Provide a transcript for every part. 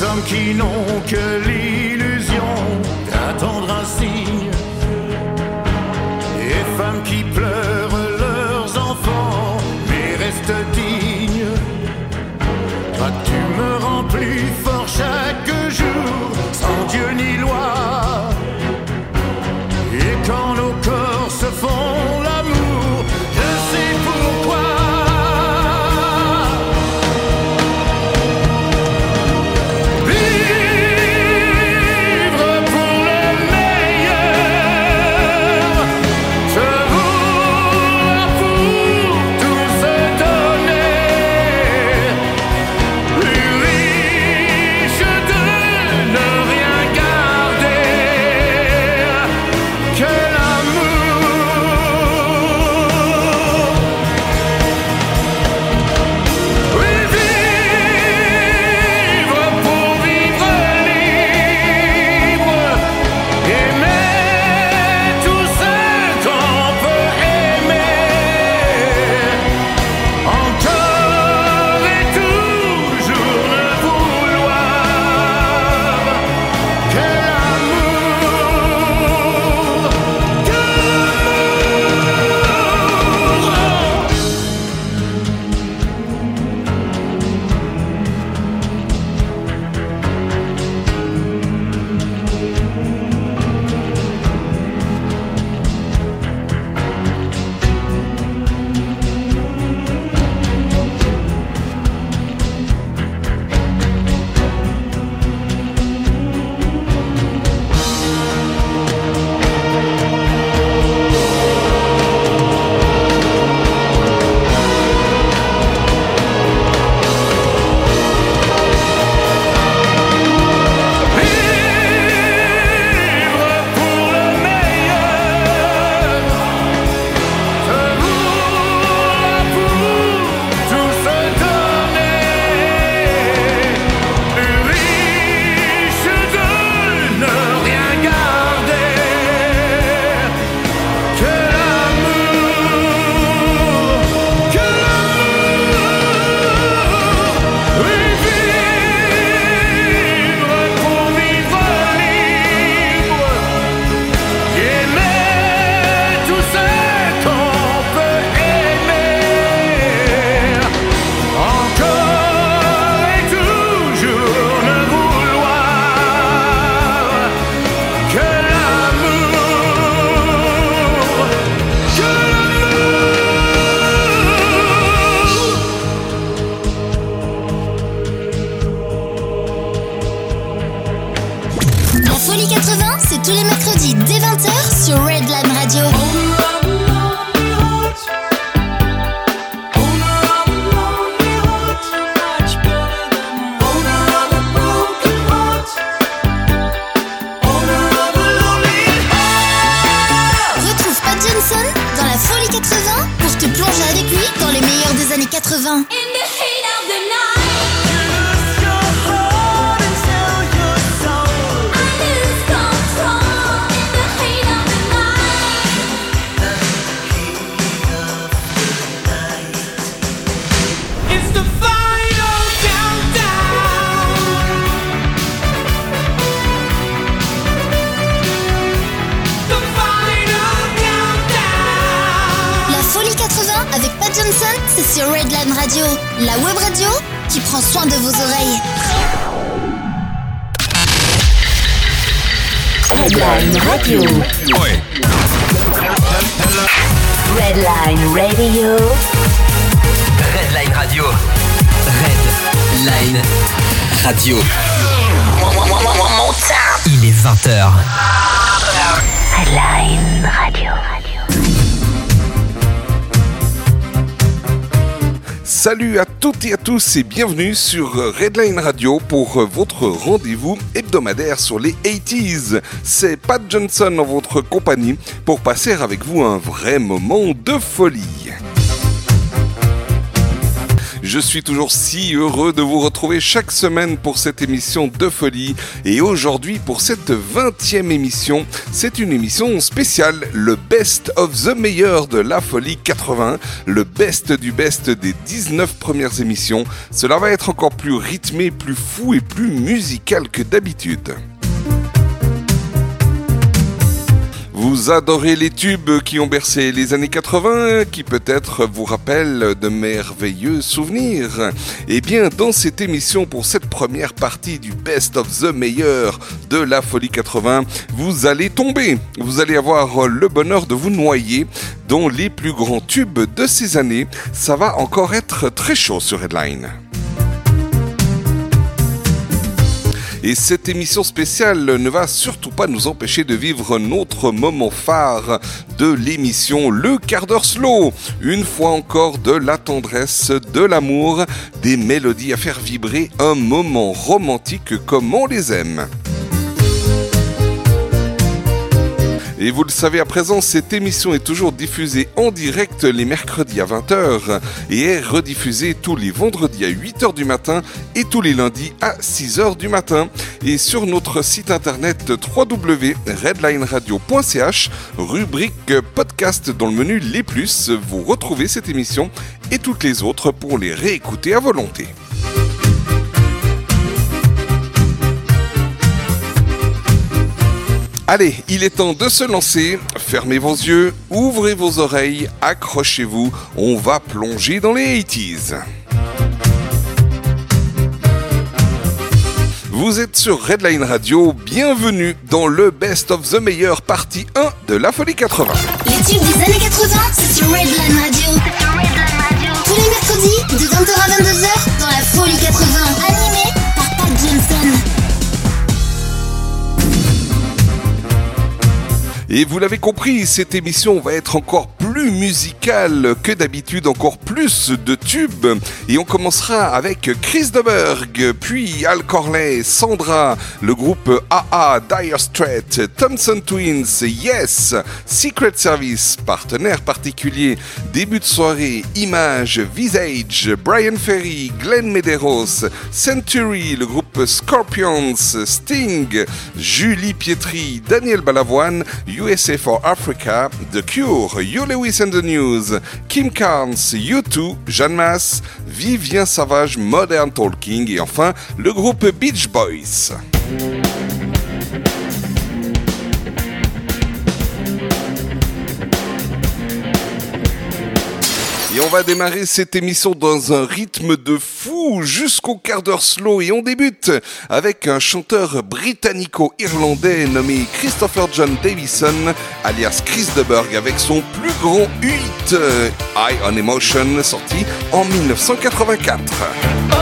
hommes qui n'ont que l'illusion d'attendre ainsi Redline Radio. Redline Radio. Redline Radio. Il est 20h. Redline Radio. Salut à toutes et à tous et bienvenue sur Redline Radio pour euh, votre rendez-vous hebdomadaire sur les 80s. C'est Pat Johnson en votre compagnie pour passer avec vous un vrai moment de folie. Je suis toujours si heureux de vous retrouver chaque semaine pour cette émission de folie. Et aujourd'hui, pour cette 20e émission, c'est une émission spéciale, le best of the meilleur de la folie 80, le best du best des 19 premières émissions. Cela va être encore plus rythmé, plus fou et plus musical que d'habitude. Vous adorez les tubes qui ont bercé les années 80, qui peut-être vous rappellent de merveilleux souvenirs. Eh bien, dans cette émission, pour cette première partie du Best of the Meilleur de la Folie 80, vous allez tomber. Vous allez avoir le bonheur de vous noyer dans les plus grands tubes de ces années. Ça va encore être très chaud sur Headline. Et cette émission spéciale ne va surtout pas nous empêcher de vivre notre moment phare de l'émission, le quart d'heure slow. Une fois encore de la tendresse, de l'amour, des mélodies à faire vibrer, un moment romantique comme on les aime. Et vous le savez à présent, cette émission est toujours diffusée en direct les mercredis à 20h et est rediffusée tous les vendredis à 8h du matin et tous les lundis à 6h du matin. Et sur notre site internet www.redlineradio.ch, rubrique podcast dans le menu Les Plus, vous retrouvez cette émission et toutes les autres pour les réécouter à volonté. Allez, il est temps de se lancer. Fermez vos yeux, ouvrez vos oreilles, accrochez-vous. On va plonger dans les 80s. Vous êtes sur Redline Radio, bienvenue dans le Best of the Meilleur partie 1 de la Folie 80. Les tubes des années 80, c'est sur Redline Radio. Tous les mercredis, de 20h à 22h, dans la Folie 80. Animé Et vous l'avez compris, cette émission va être encore plus musicale que d'habitude, encore plus de tubes. Et on commencera avec Chris Deberg, puis Al Corley, Sandra, le groupe AA, Dire Straits, Thompson Twins, Yes, Secret Service, partenaire particulier, début de soirée, Image, Visage, Brian Ferry, Glenn Medeiros, Century, le groupe Scorpions, Sting, Julie Pietri, Daniel Balavoine, USA for Africa, The Cure, You Lewis and the News, Kim Carnes, U2, Jeanne Masse, Vivien Savage, Modern Talking et enfin le groupe Beach Boys. Et on va démarrer cette émission dans un rythme de fou jusqu'au quart d'heure slow et on débute avec un chanteur britannico-irlandais nommé Christopher John Davison alias Chris Deberg avec son plus grand hit euh, High on Emotion sorti en 1984.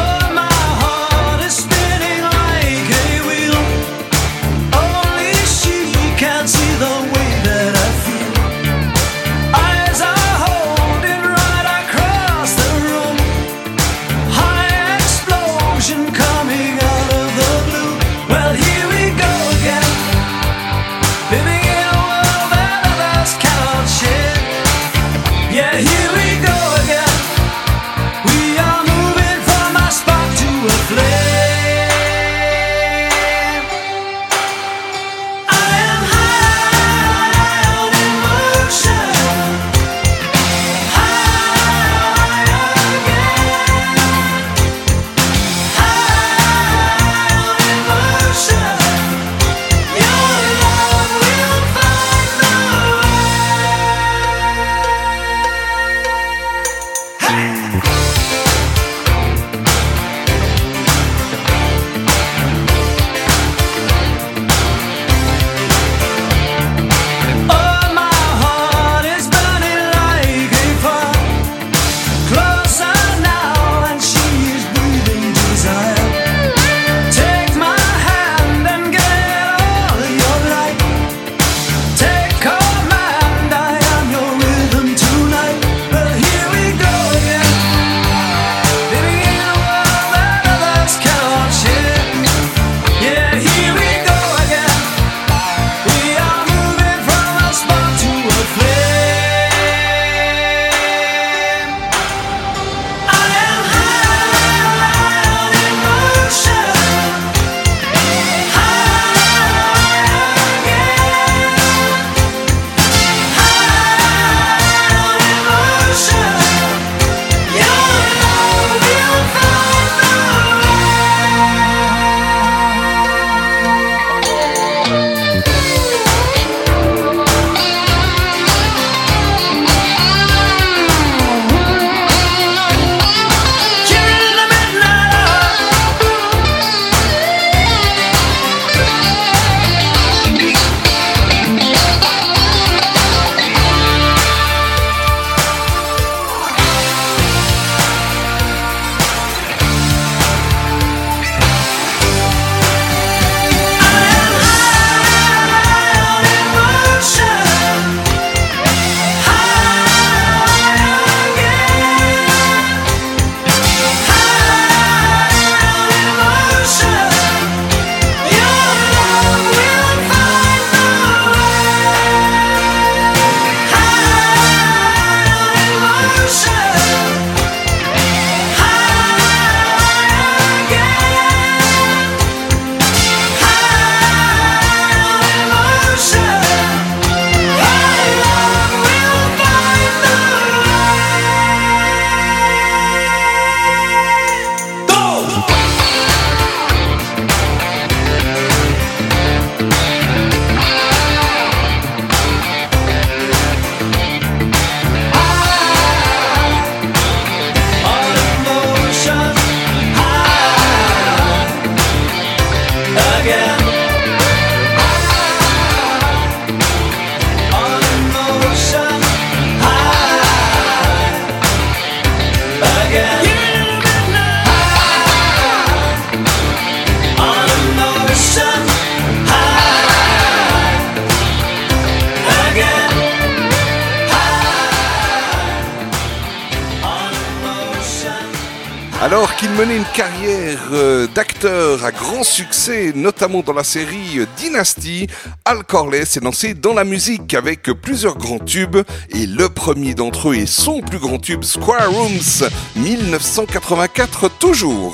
notamment dans la série Dynasty, Al Corley s'est lancé dans la musique avec plusieurs grands tubes et le premier d'entre eux est son plus grand tube Square Rooms 1984 toujours.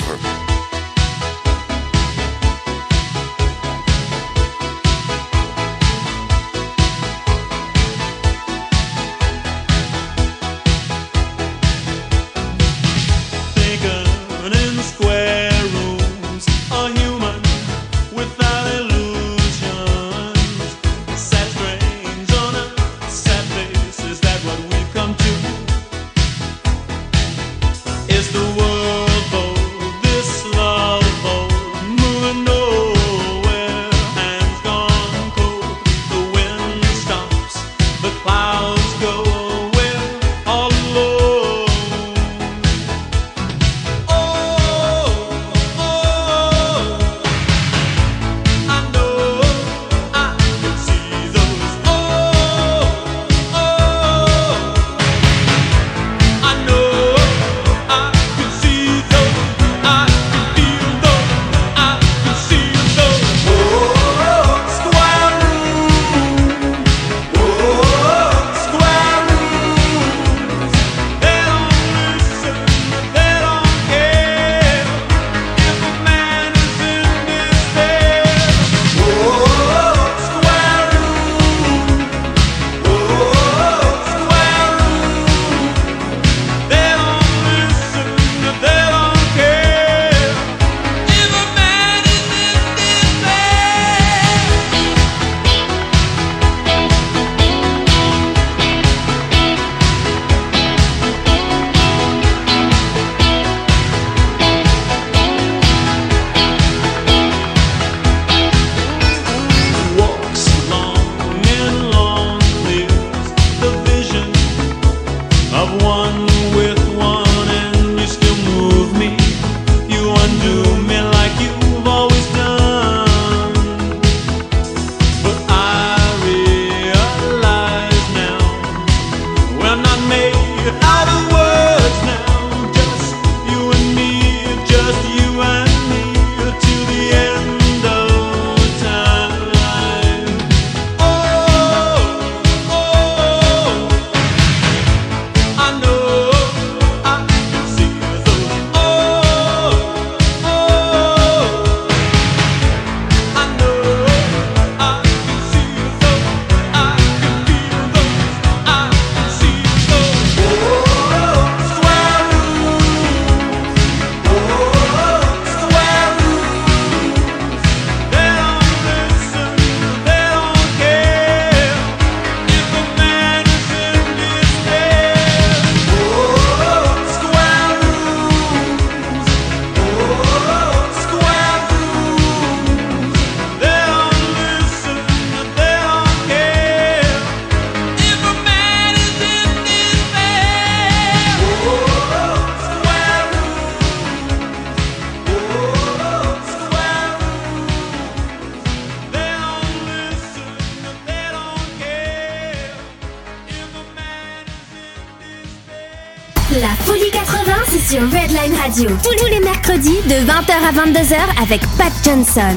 Tous les mercredis de 20h à 22h avec Pat Johnson.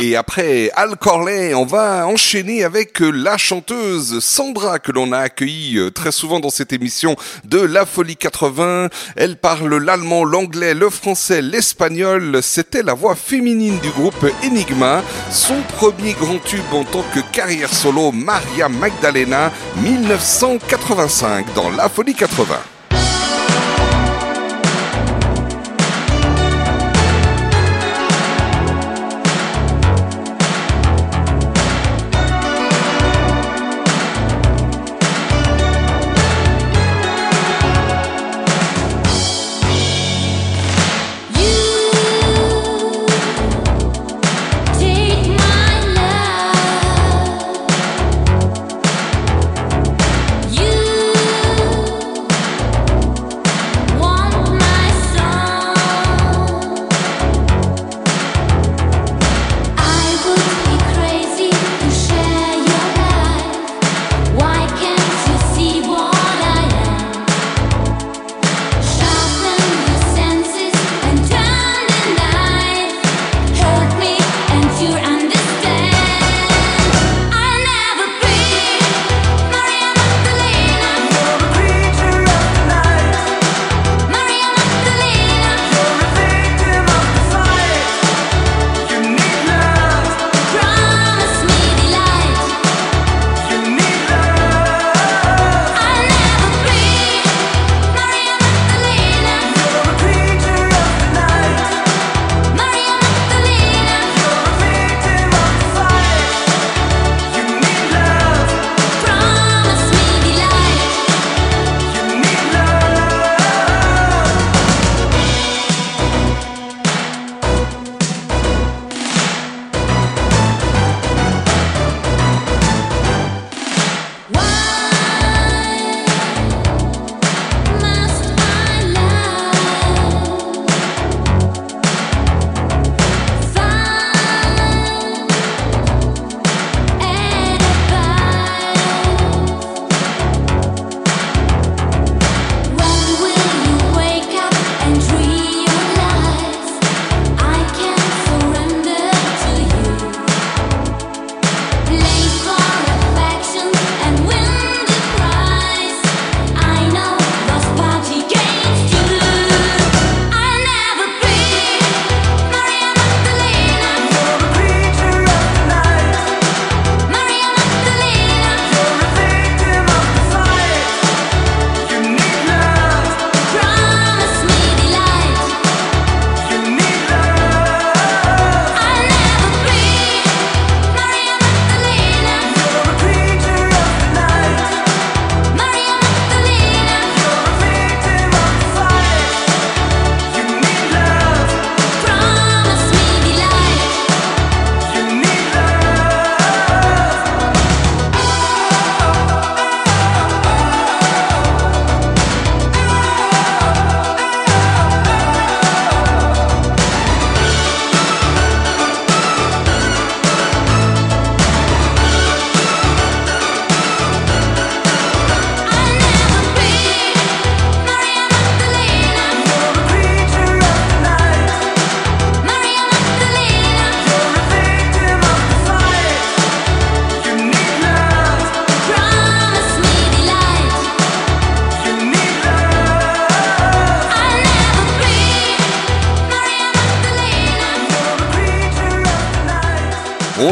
Et après Al Corley, on va enchaîner avec euh, la chanteuse Sandra que l'on a accueillie euh, très souvent dans cette émission de La Folie 80. Elle parle l'allemand, l'anglais, le français, l'espagnol. C'était la voix féminine du groupe Enigma. Son premier grand tube en tant que carrière solo, Maria Magdalena, 1985 dans La Folie 80.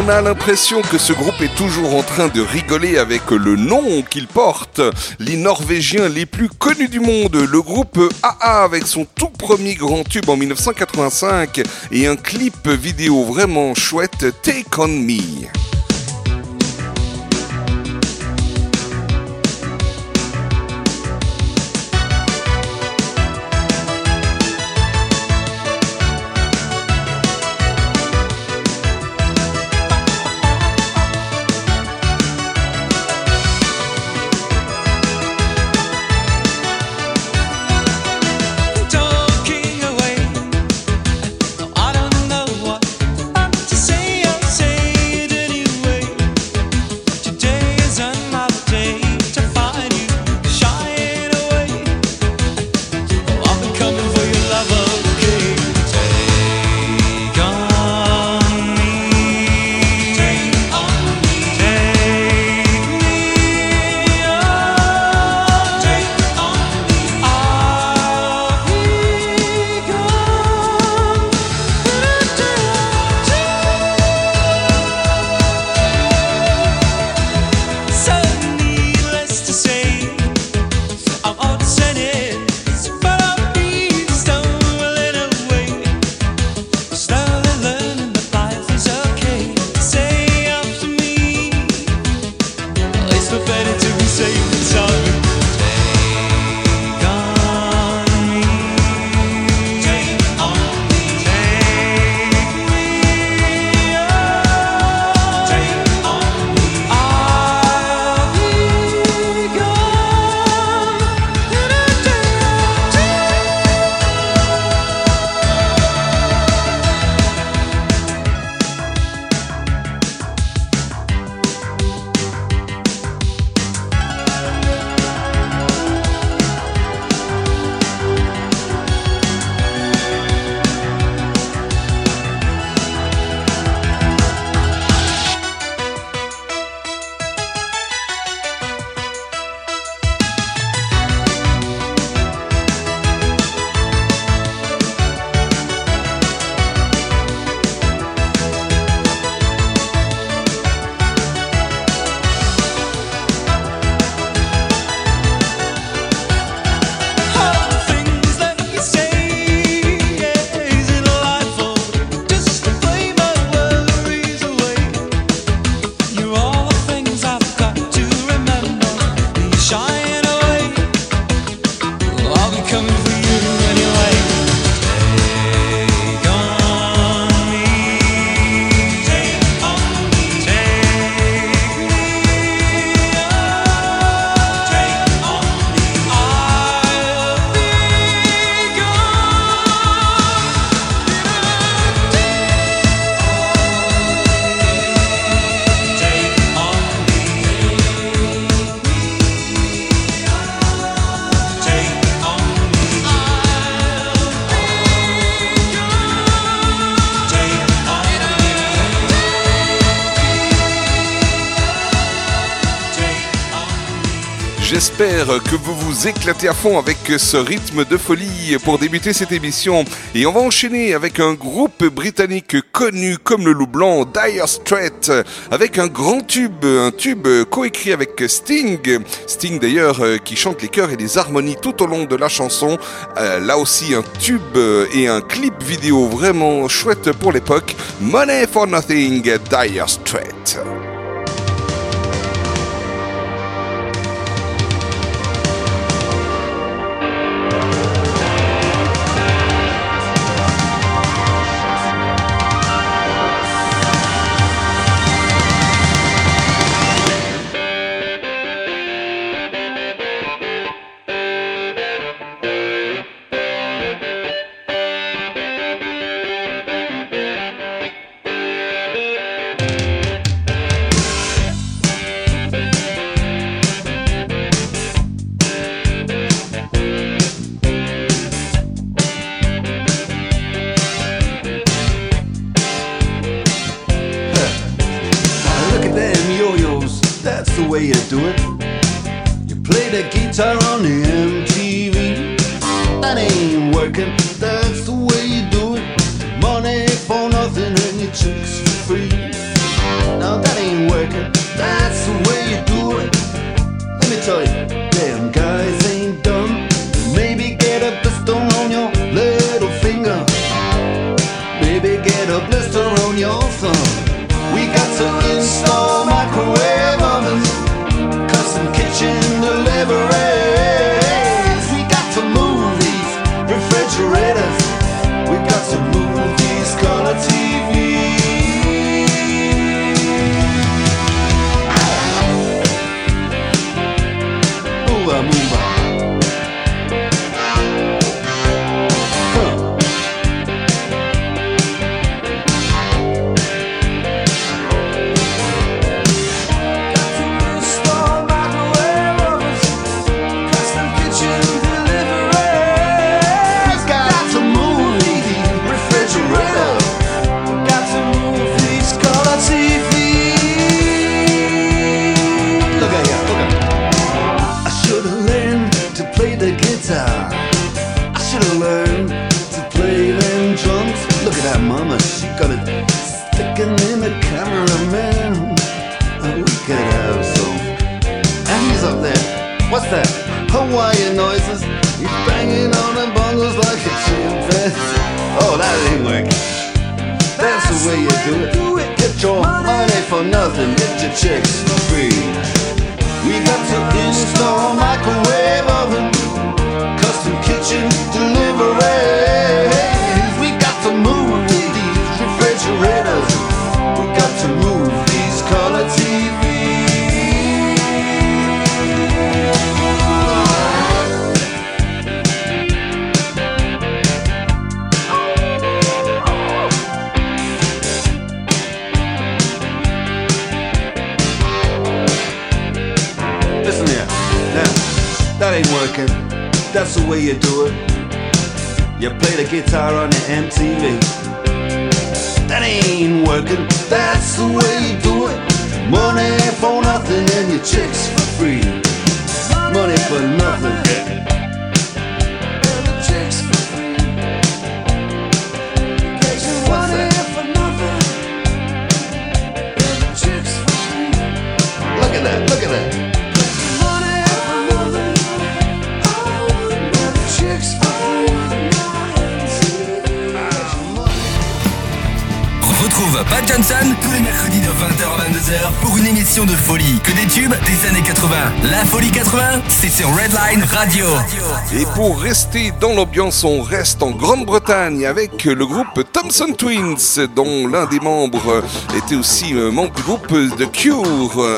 On a l'impression que ce groupe est toujours en train de rigoler avec le nom qu'il porte. Les Norvégiens les plus connus du monde, le groupe AA avec son tout premier grand tube en 1985 et un clip vidéo vraiment chouette, Take On Me. Que vous vous éclatez à fond avec ce rythme de folie pour débuter cette émission. Et on va enchaîner avec un groupe britannique connu comme le loup blanc, Dire Straits, avec un grand tube, un tube coécrit avec Sting. Sting d'ailleurs euh, qui chante les chœurs et les harmonies tout au long de la chanson. Euh, là aussi un tube et un clip vidéo vraiment chouette pour l'époque. Money for Nothing, Dire Straits. dans l'ambiance, on reste en Grande-Bretagne avec le groupe Thompson Twins, dont l'un des membres était aussi euh, membre du groupe The Cure.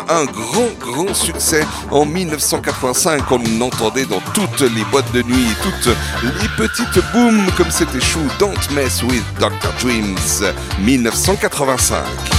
Un grand, grand succès en 1985. On entendait dans toutes les boîtes de nuit, toutes les petites booms comme c'était chou. Don't mess with Dr. Twins, 1985.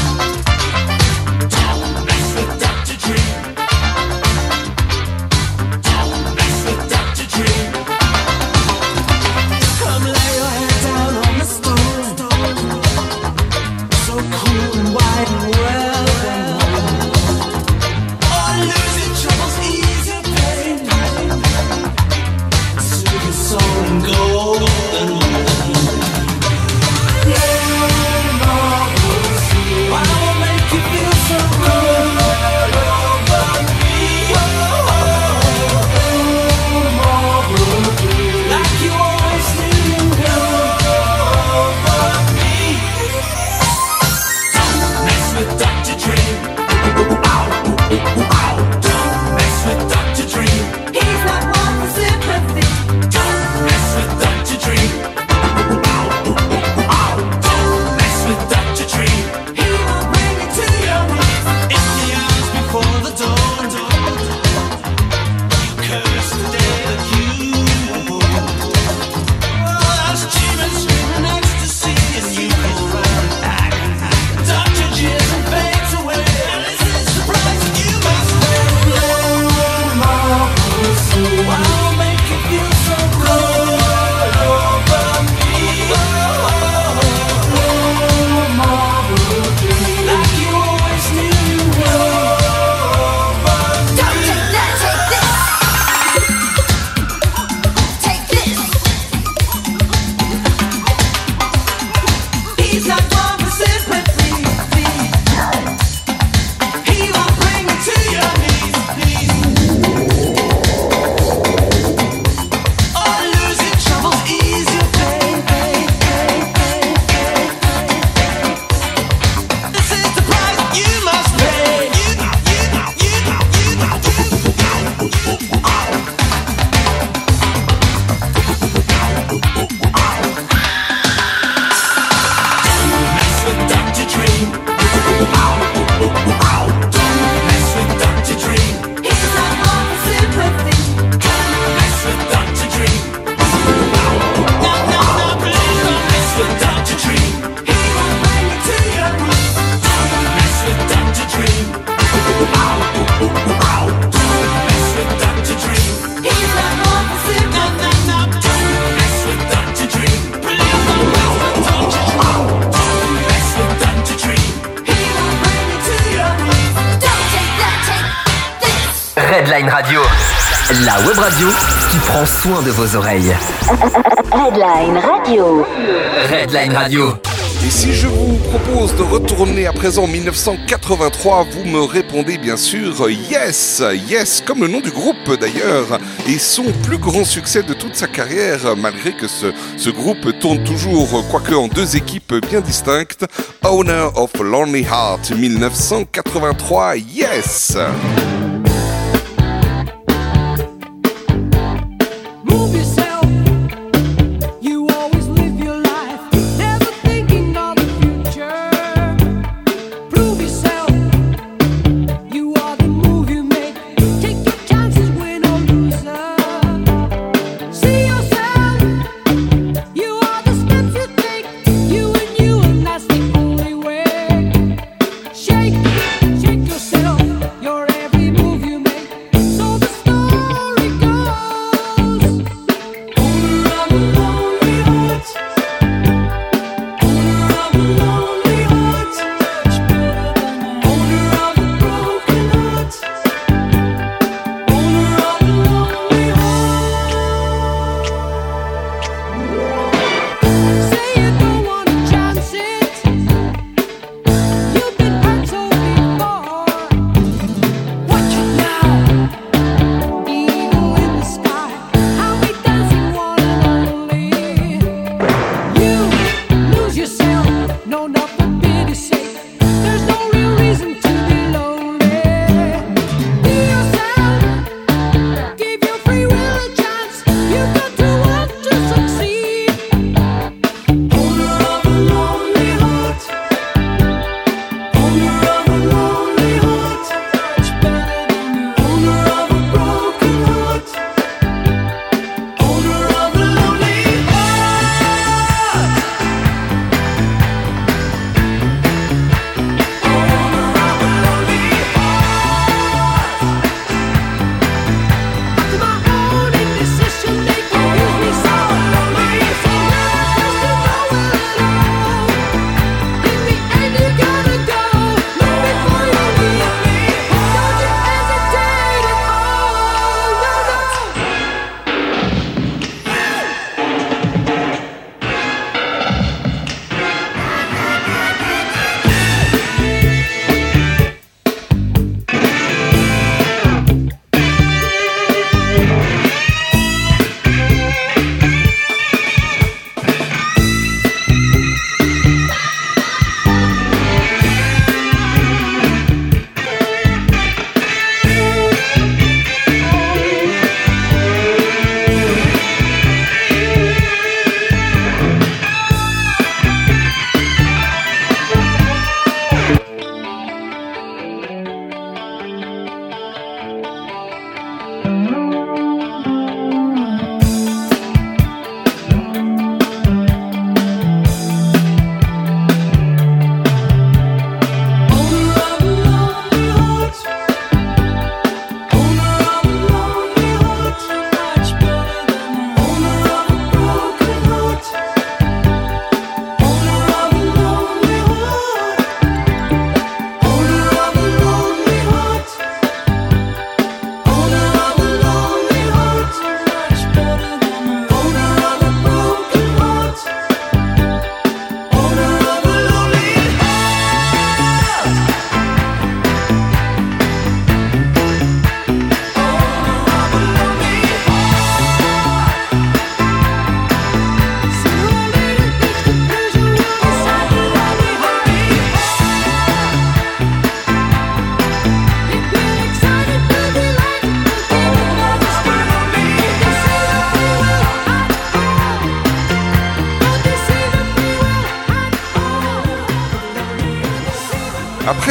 de vos oreilles. Redline Radio. Redline Radio. Et si je vous propose de retourner à présent en 1983, vous me répondez bien sûr Yes, Yes, comme le nom du groupe d'ailleurs, et son plus grand succès de toute sa carrière, malgré que ce, ce groupe tourne toujours, quoique en deux équipes bien distinctes, Owner of Lonely Heart 1983, Yes.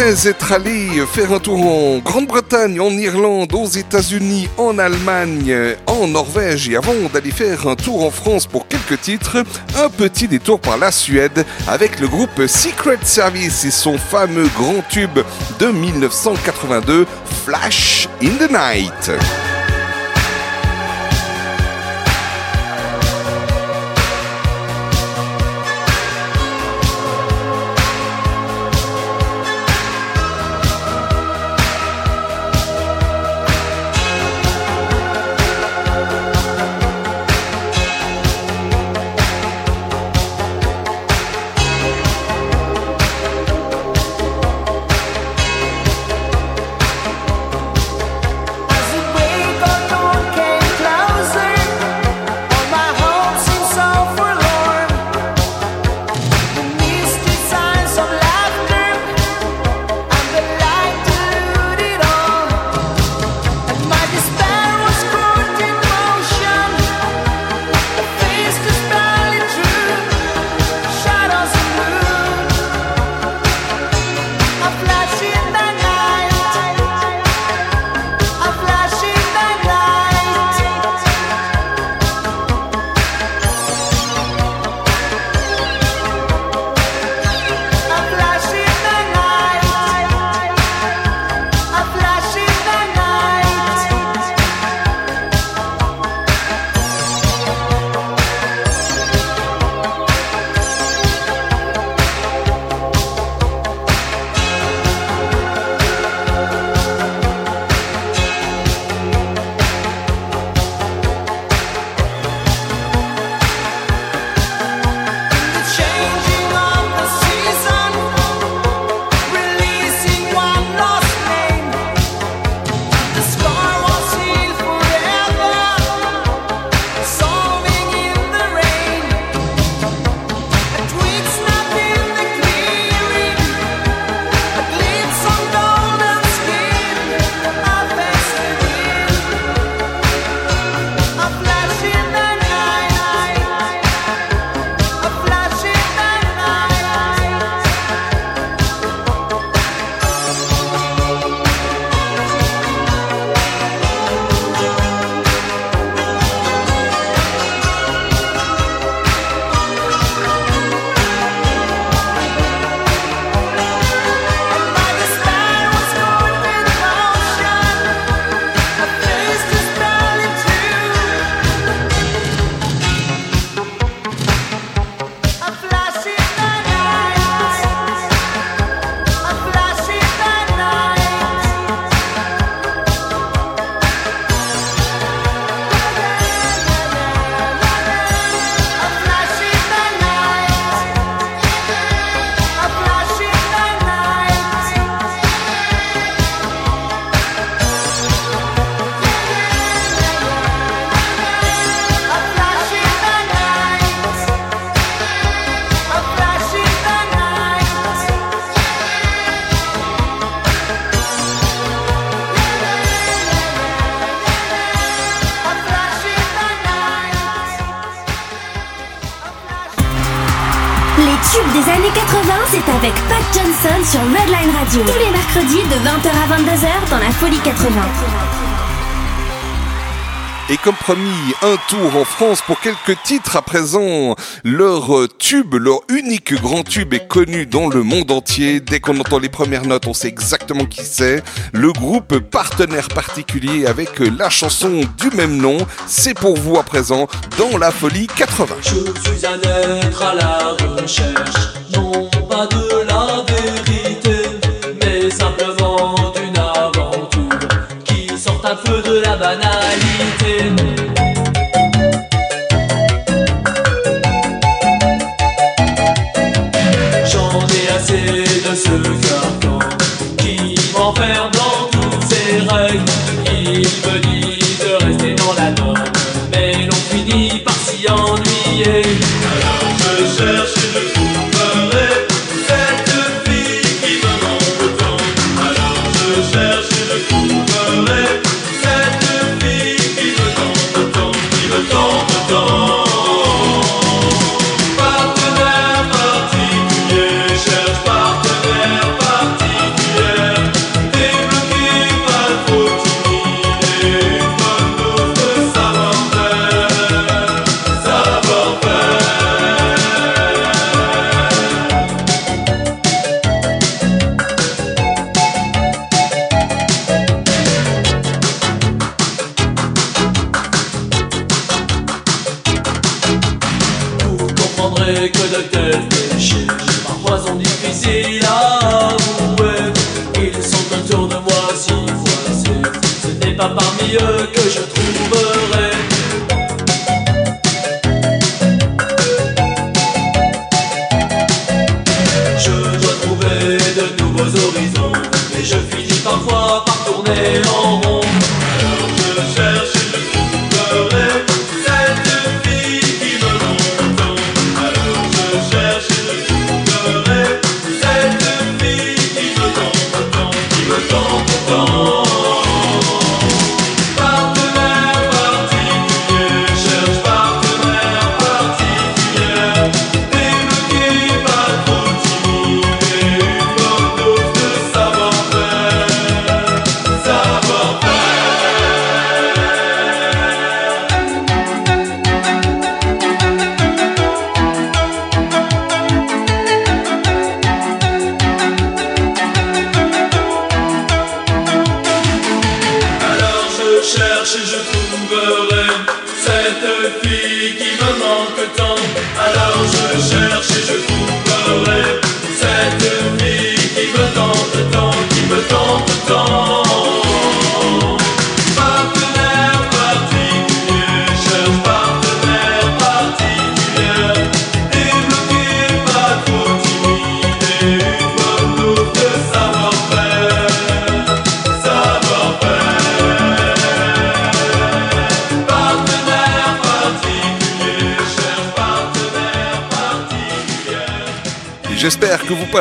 Être allé faire un tour en Grande-Bretagne, en Irlande, aux États-Unis, en Allemagne, en Norvège et avant d'aller faire un tour en France pour quelques titres, un petit détour par la Suède avec le groupe Secret Service et son fameux grand tube de 1982, Flash in the Night. Tous les mercredis de 20h à 22h dans la Folie 80. Et comme promis, un tour en France pour quelques titres à présent. Leur tube, leur unique grand tube est connu dans le monde entier. Dès qu'on entend les premières notes, on sait exactement qui c'est. Le groupe partenaire particulier avec la chanson du même nom, c'est pour vous à présent dans la folie 80. Je suis un être à la recherche, non pas de ای بدی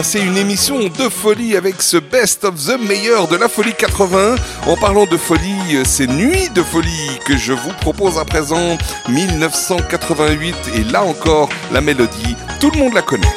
passer une émission de folie avec ce best of the meilleur de la folie 80. En parlant de folie, euh, c'est Nuit de folie que je vous propose à présent 1988 et là encore la mélodie, tout le monde la connaît.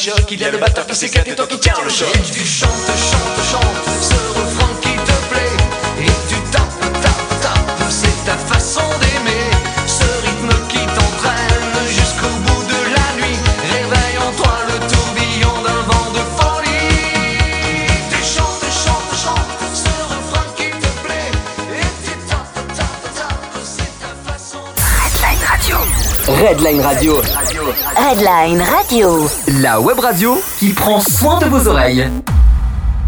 Choque, il y a le batteur qui s'éclate et toi qui tiens le choc. Et tu chantes, chantes, chantes ce refrain qui te plaît. Et tu tapes, tapes, tapes, c'est ta façon d'aimer. Ce rythme qui t'entraîne jusqu'au bout de la nuit. Réveille en toi le tourbillon d'un vent de folie. Tu chantes, chantes, chantes ce refrain qui te plaît. Et tu tapes, tapes, tapes, c'est ta façon d'aimer. Redline Radio, Redline Radio. La web radio qui prend soin de vos oreilles.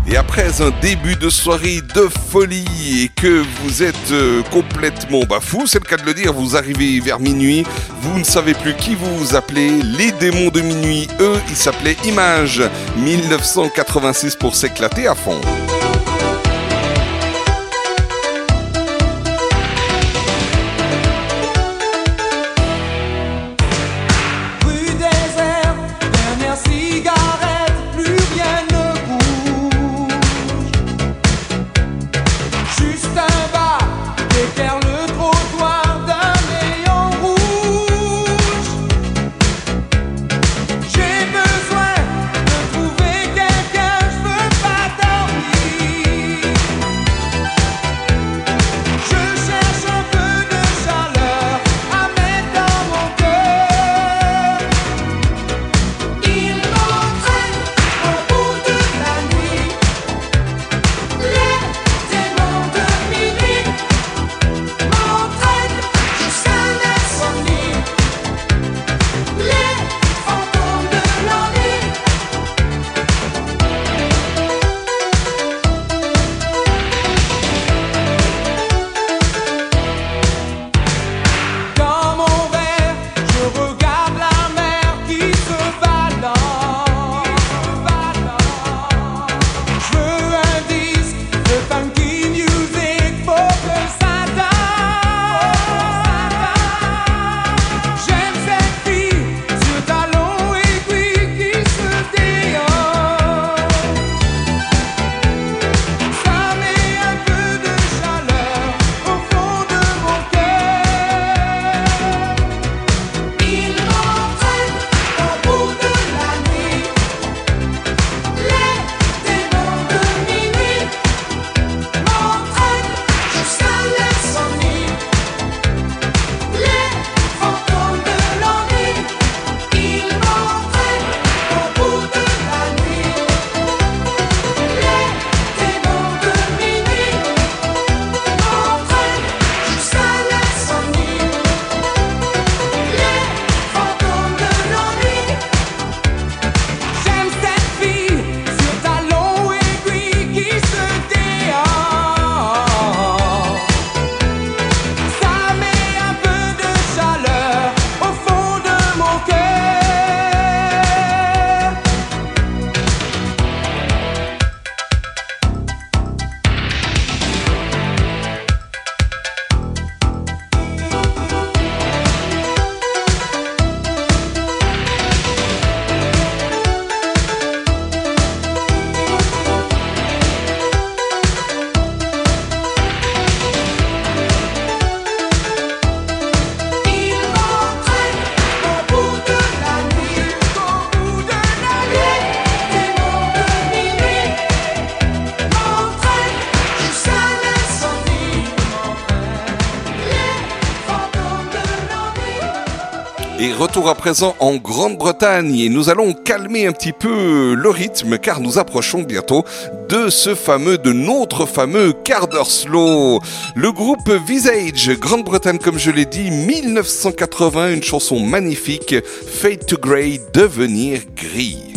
Et après un début de soirée de folie et que vous êtes euh, complètement bah, fou, c'est le cas de le dire, vous arrivez vers minuit, vous ne savez plus qui vous vous appelez, les démons de minuit, eux, ils s'appelaient Image 1986 pour s'éclater à fond. À présent en Grande-Bretagne et nous allons calmer un petit peu le rythme car nous approchons bientôt de ce fameux, de notre fameux quart d'heure slow. Le groupe Visage, Grande-Bretagne comme je l'ai dit, 1980, une chanson magnifique, Fade to Grey. Devenir gris.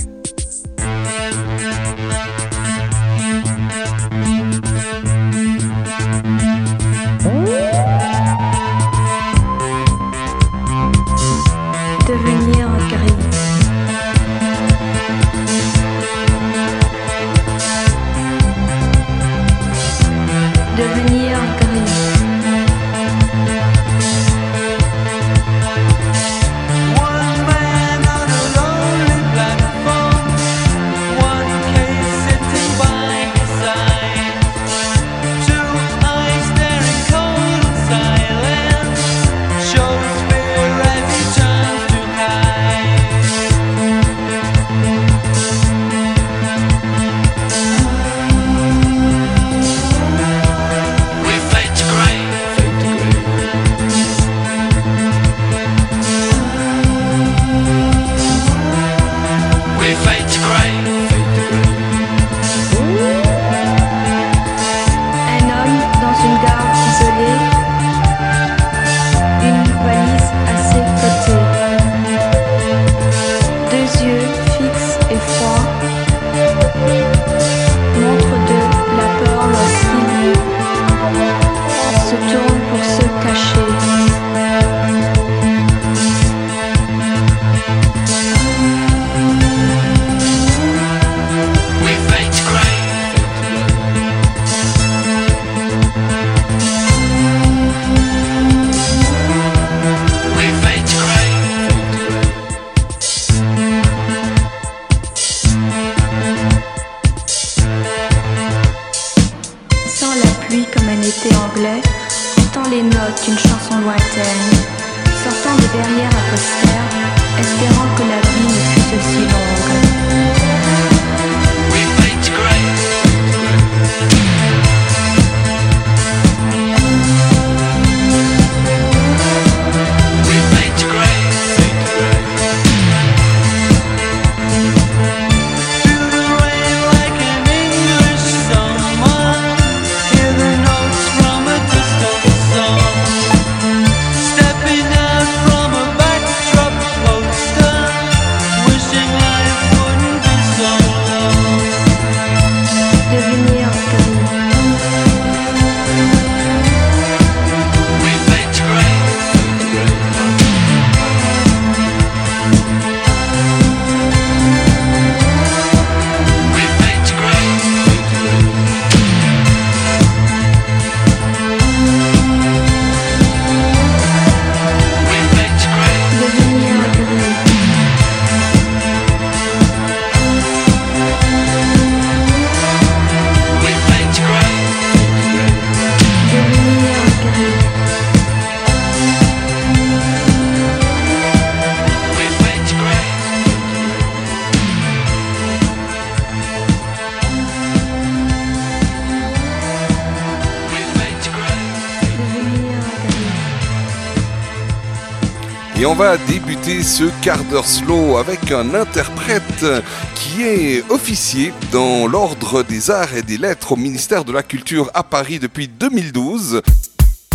Ce quart d'heure slow avec un interprète qui est officier dans l'ordre des arts et des lettres au ministère de la Culture à Paris depuis 2012.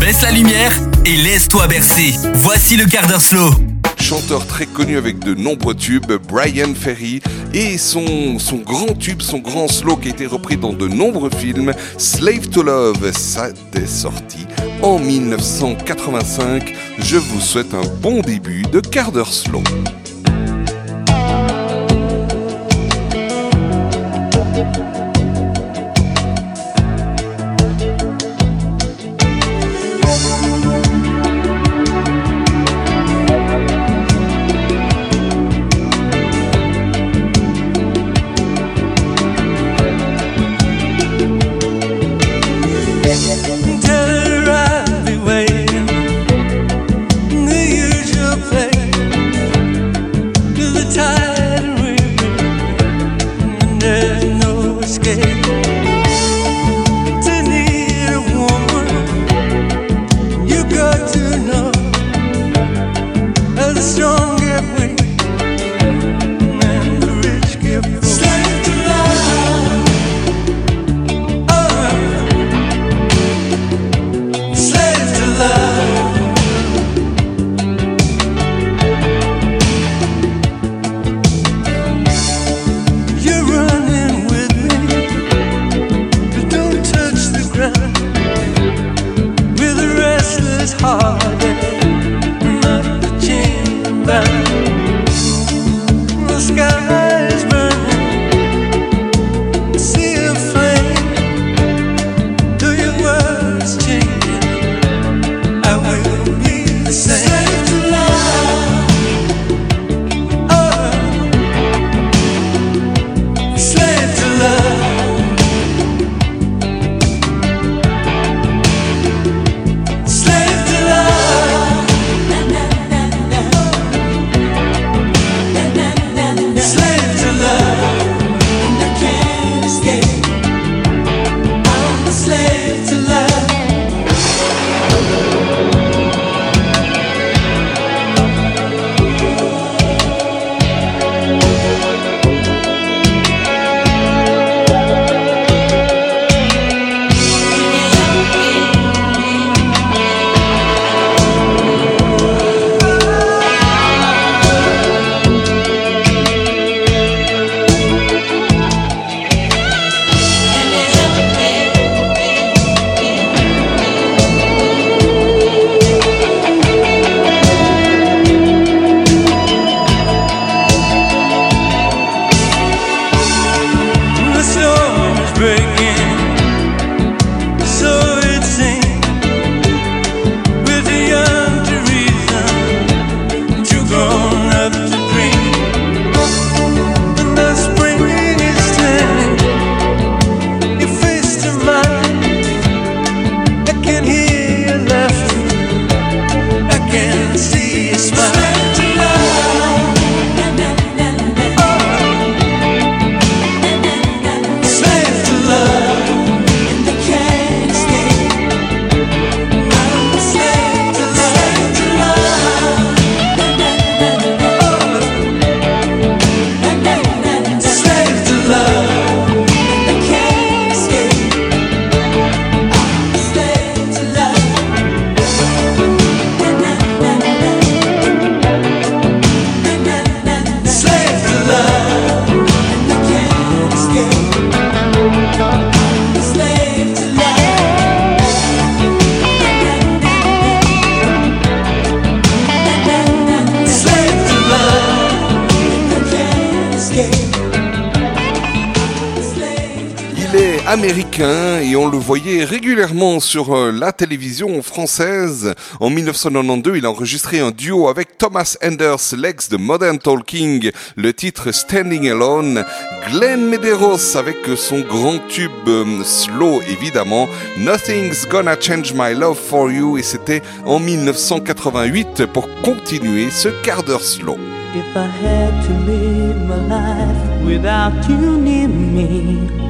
Baisse la lumière et laisse-toi bercer. Voici le quart d'heure slow. Chanteur très connu avec de nombreux tubes, Brian Ferry, et son, son grand tube, son grand slow qui a été repris dans de nombreux films, Slave to Love, ça est sorti en 1985. Je vous souhaite un bon début de quart d'heure slow. Sur euh, la télévision française. En 1992, il a enregistré un duo avec Thomas Enders, l'ex de Modern Talking, le titre Standing Alone. Glenn Medeiros avec son grand tube euh, slow évidemment, Nothing's Gonna Change My Love For You et c'était en 1988 pour continuer ce quart d'heure slow. If I had to live my life without you me,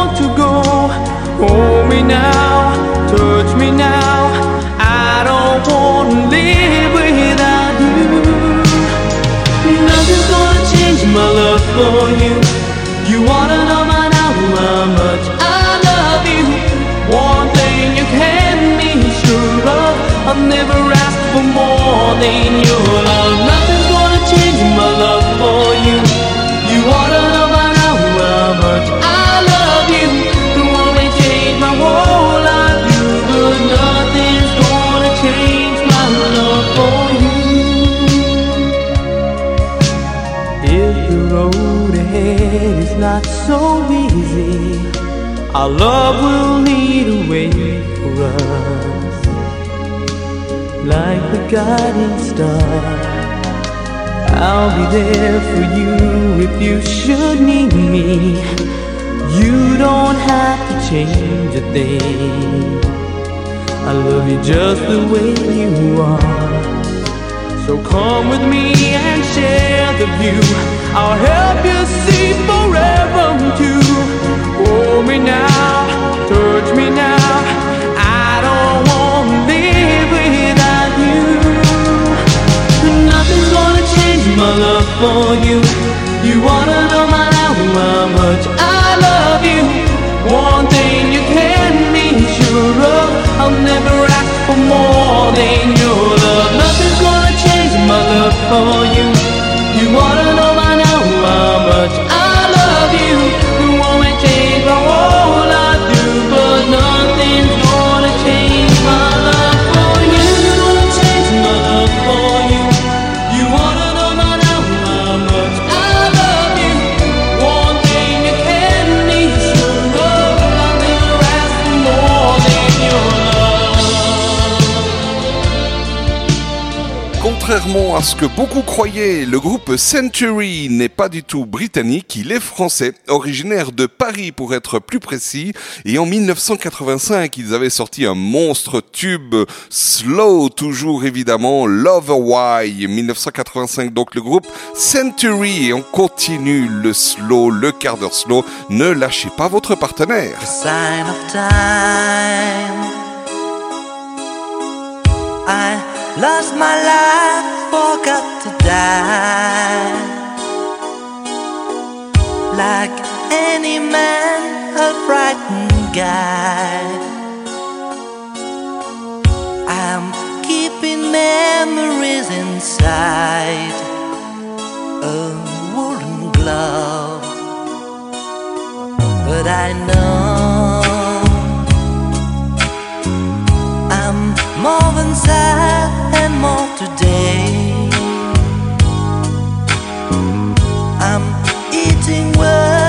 Hold me now, touch me now. I don't want to live without you. Nothing's gonna change my love for you. You wanna know now how much I love you. One thing you can be sure of, I've never asked for more than your love. Not so easy, our love will lead a way for us, like the guiding star. I'll be there for you if you should need me. You don't have to change a thing. I love you just the way you are. So come with me and share the view. I'll help you see forever too. Hold me now, touch me now. I don't want to live without you. Nothing's gonna change my love for you. You wanna know my now how much I love you. One thing you can be sure of, I'll never ask for more than your love. Nothing's gonna love for you. You wanna know by now how much I Contrairement à ce que beaucoup croyaient, le groupe Century n'est pas du tout britannique, il est français, originaire de Paris pour être plus précis, et en 1985 ils avaient sorti un monstre tube slow toujours évidemment, Love Why 1985 donc le groupe Century et on continue le slow, le quart d'heure slow, ne lâchez pas votre partenaire. sign of time. I lost my life, forgot to die. Like any man, a frightened guy. I'm keeping memories inside a woolen glove. But I know I'm more than sad more today. I'm eating words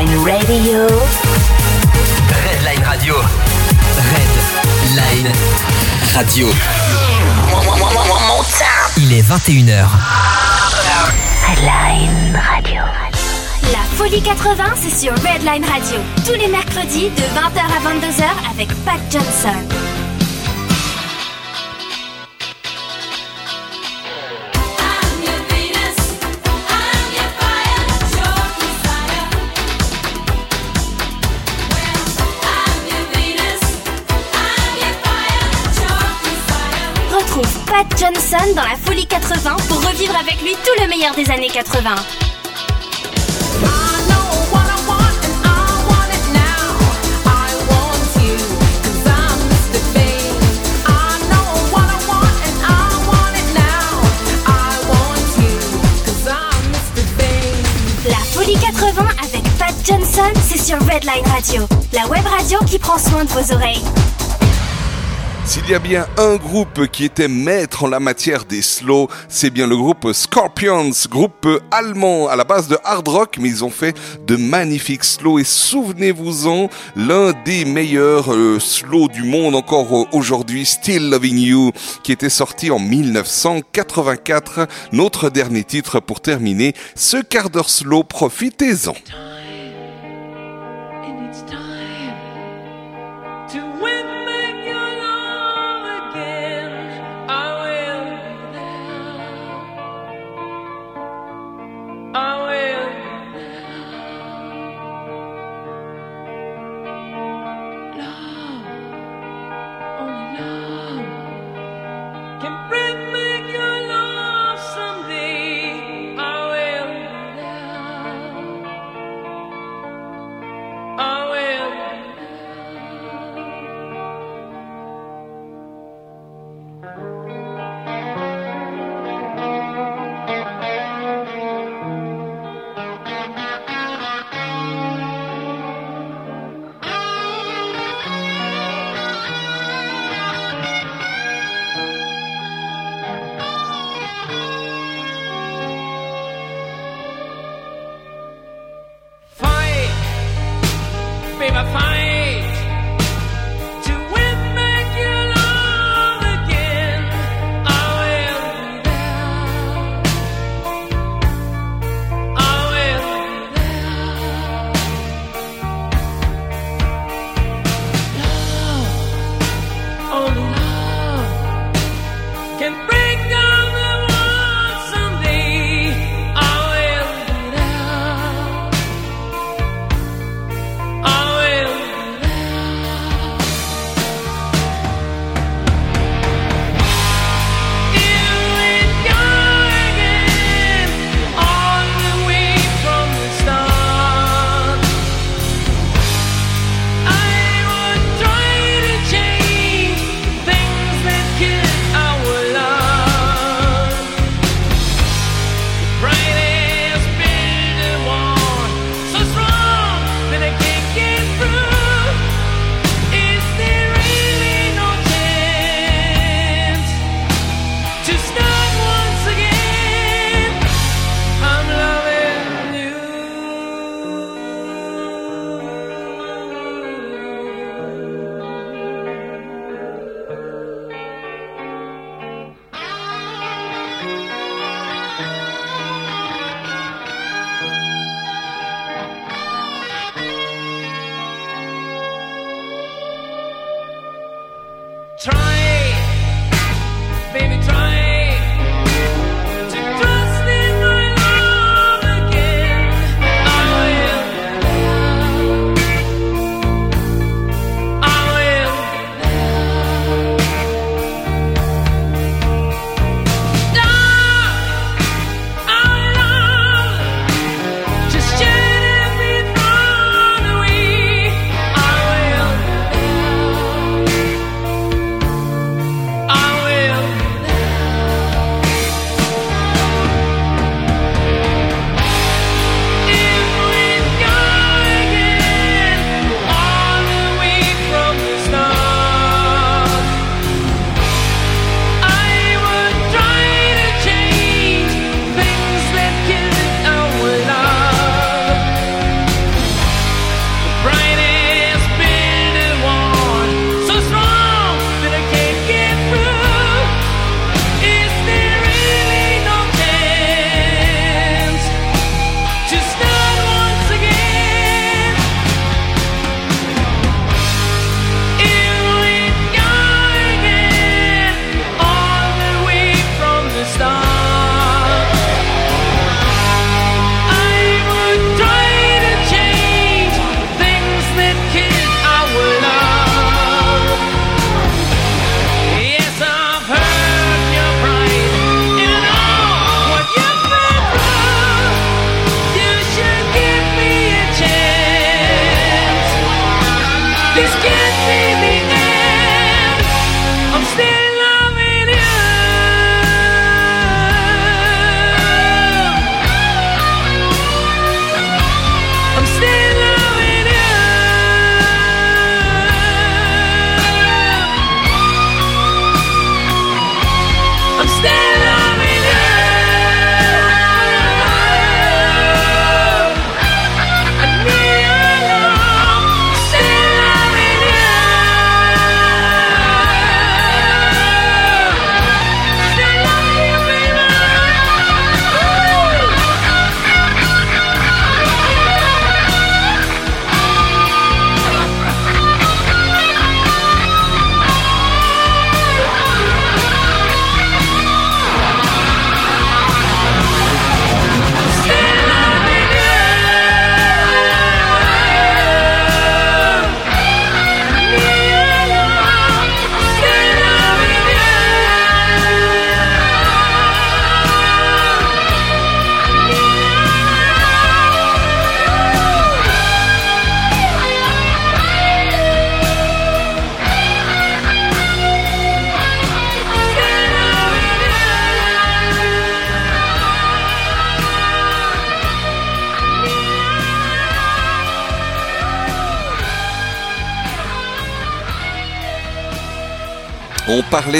Redline Radio. Redline Radio. Redline Radio. Il est 21h. Redline Radio. La Folie 80, c'est sur Redline Radio. Tous les mercredis de 20h à 22h avec Pat Johnson. Johnson dans la Folie 80 pour revivre avec lui tout le meilleur des années 80. La Folie 80 avec Pat Johnson, c'est sur Redline Radio, la web radio qui prend soin de vos oreilles. S'il y a bien un groupe qui était maître en la matière des slows, c'est bien le groupe Scorpions, groupe allemand à la base de hard rock, mais ils ont fait de magnifiques slows et souvenez-vous-en, l'un des meilleurs euh, slows du monde encore euh, aujourd'hui, Still Loving You, qui était sorti en 1984, notre dernier titre pour terminer ce quart d'heure slow, profitez-en. Baby, try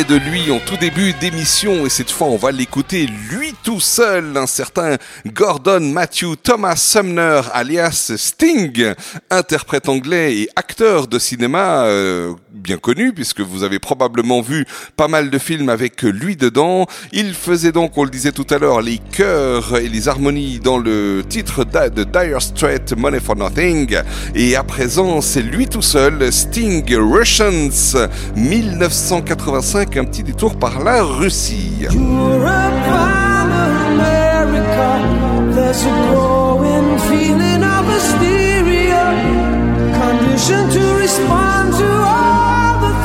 de lui en tout début d'émission et cette fois on va l'écouter lui tout seul, un certain Gordon Matthew Thomas Sumner alias Sting, interprète anglais et acteur de cinéma euh, bien connu puisque vous avez probablement vu pas mal de films avec lui dedans. Il faisait donc, on le disait tout à l'heure, les chœurs et les harmonies dans le titre de Dire Straits Money for Nothing et à présent c'est lui tout seul, Sting Russians 1985, un petit détour par la Russie.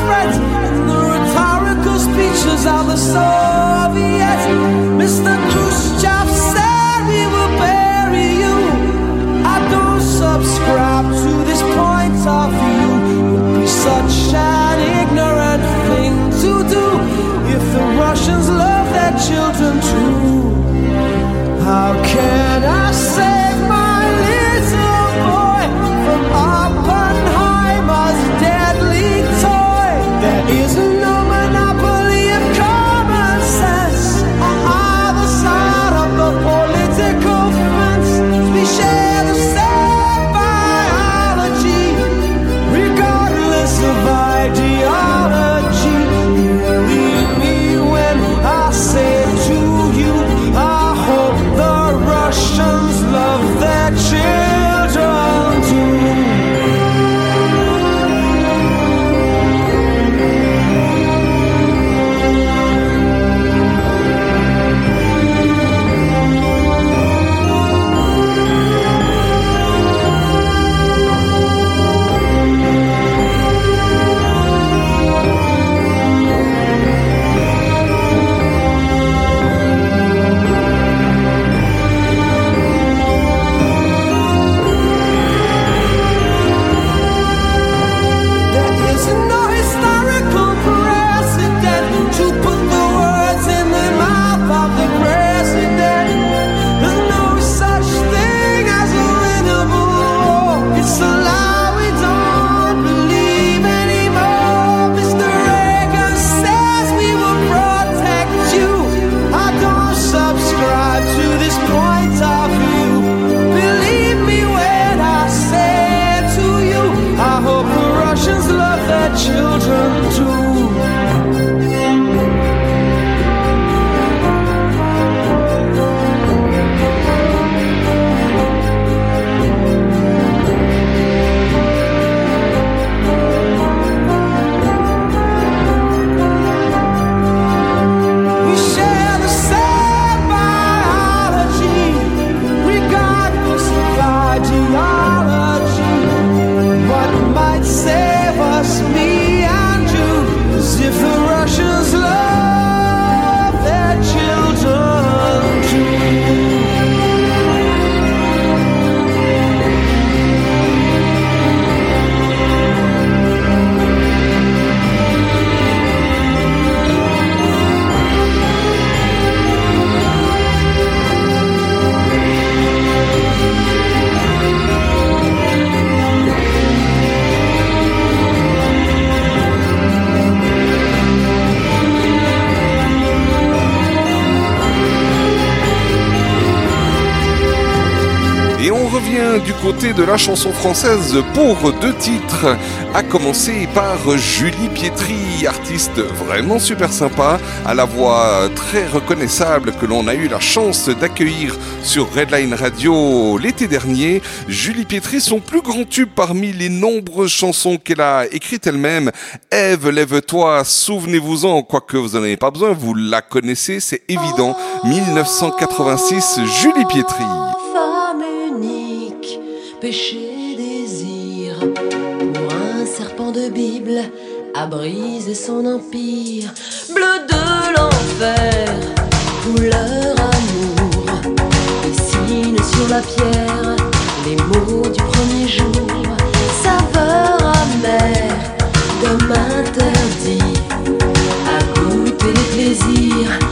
Threats and the rhetorical speeches of the Soviets. Mr. Khrushchev said de la chanson française pour deux titres, à commencer par Julie Pietri, artiste vraiment super sympa, à la voix très reconnaissable que l'on a eu la chance d'accueillir sur Redline Radio l'été dernier. Julie Pietri, son plus grand tube parmi les nombreuses chansons qu'elle a écrites elle-même, Ève, lève-toi, souvenez-vous-en, quoique vous n'en avez pas besoin, vous la connaissez, c'est évident, 1986, Julie Pietri péché désir. Pour un serpent de Bible a brisé son empire. Bleu de l'enfer, couleur amour. Dessine sur la pierre les mots du premier jour. Saveur amère, d'homme interdit à goûter les plaisirs.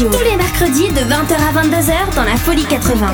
Tous les mercredis de 20h à 22h dans la Folie 80.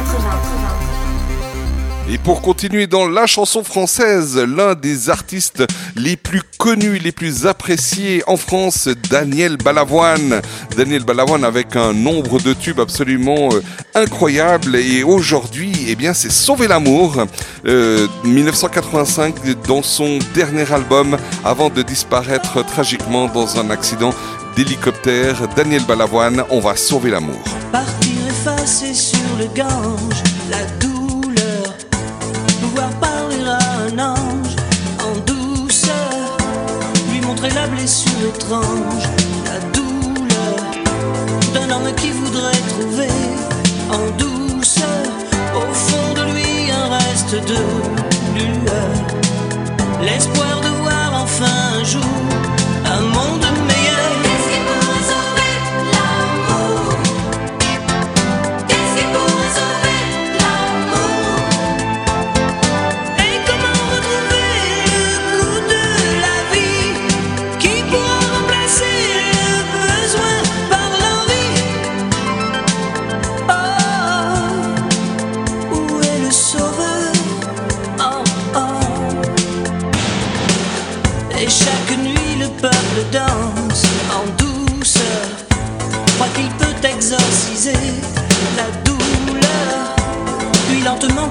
Et pour continuer dans la chanson française, l'un des artistes les plus connus, les plus appréciés en France, Daniel Balavoine. Daniel Balavoine avec un nombre de tubes absolument euh, incroyable. Et aujourd'hui, eh bien, c'est Sauver l'amour. Euh, 1985 dans son dernier album avant de disparaître tragiquement dans un accident d'hélicoptère. Daniel Balavoine, on va sauver l'amour. Partir effacer sur le Gange la douleur, pouvoir parler à un ange en douceur, lui montrer la blessure étrange, la douleur d'un homme qui voudrait trouver en douceur au fond de lui un reste de lueur, l'espoir de voir enfin un jour un monde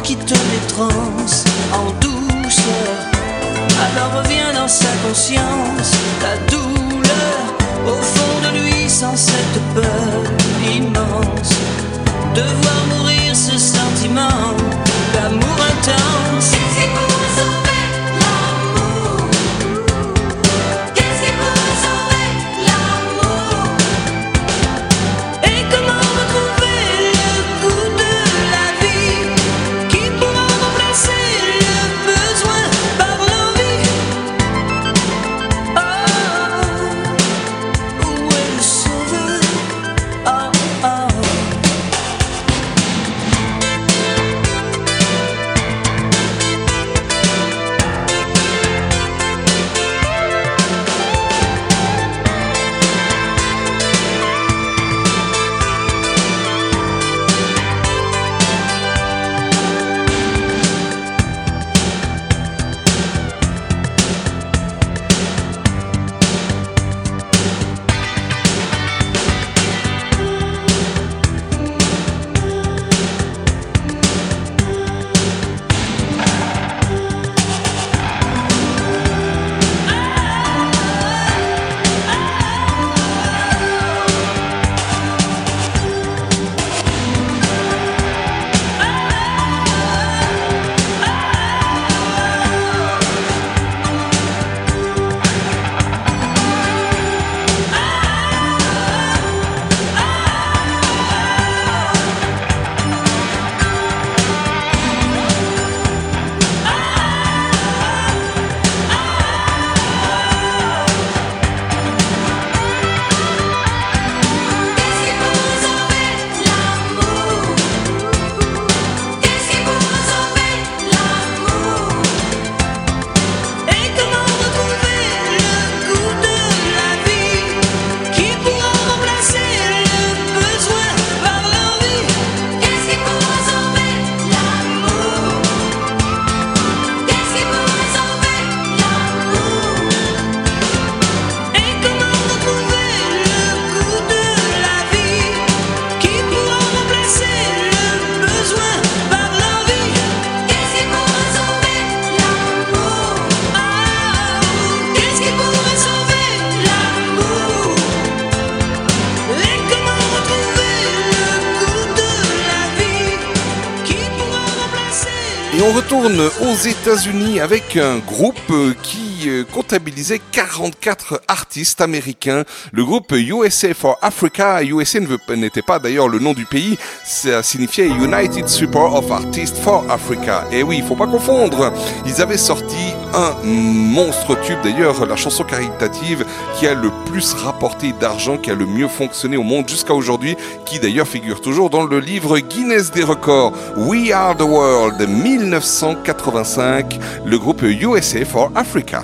quitte les trans en douceur Alors revient dans sa conscience la douleur Au fond de lui sans cette peur immense. De voir mourir ce sentiment d'amour intense aux États-Unis avec un groupe euh, euh, comptabilisait 44 artistes américains. Le groupe USA for Africa. USA ne n'était pas d'ailleurs le nom du pays, ça signifiait United Support of Artists for Africa. Et oui, il faut pas confondre. Ils avaient sorti un monstre tube, d'ailleurs, la chanson caritative qui a le plus rapporté d'argent, qui a le mieux fonctionné au monde jusqu'à aujourd'hui, qui d'ailleurs figure toujours dans le livre Guinness des records. We Are the World 1985, le groupe USA for Africa.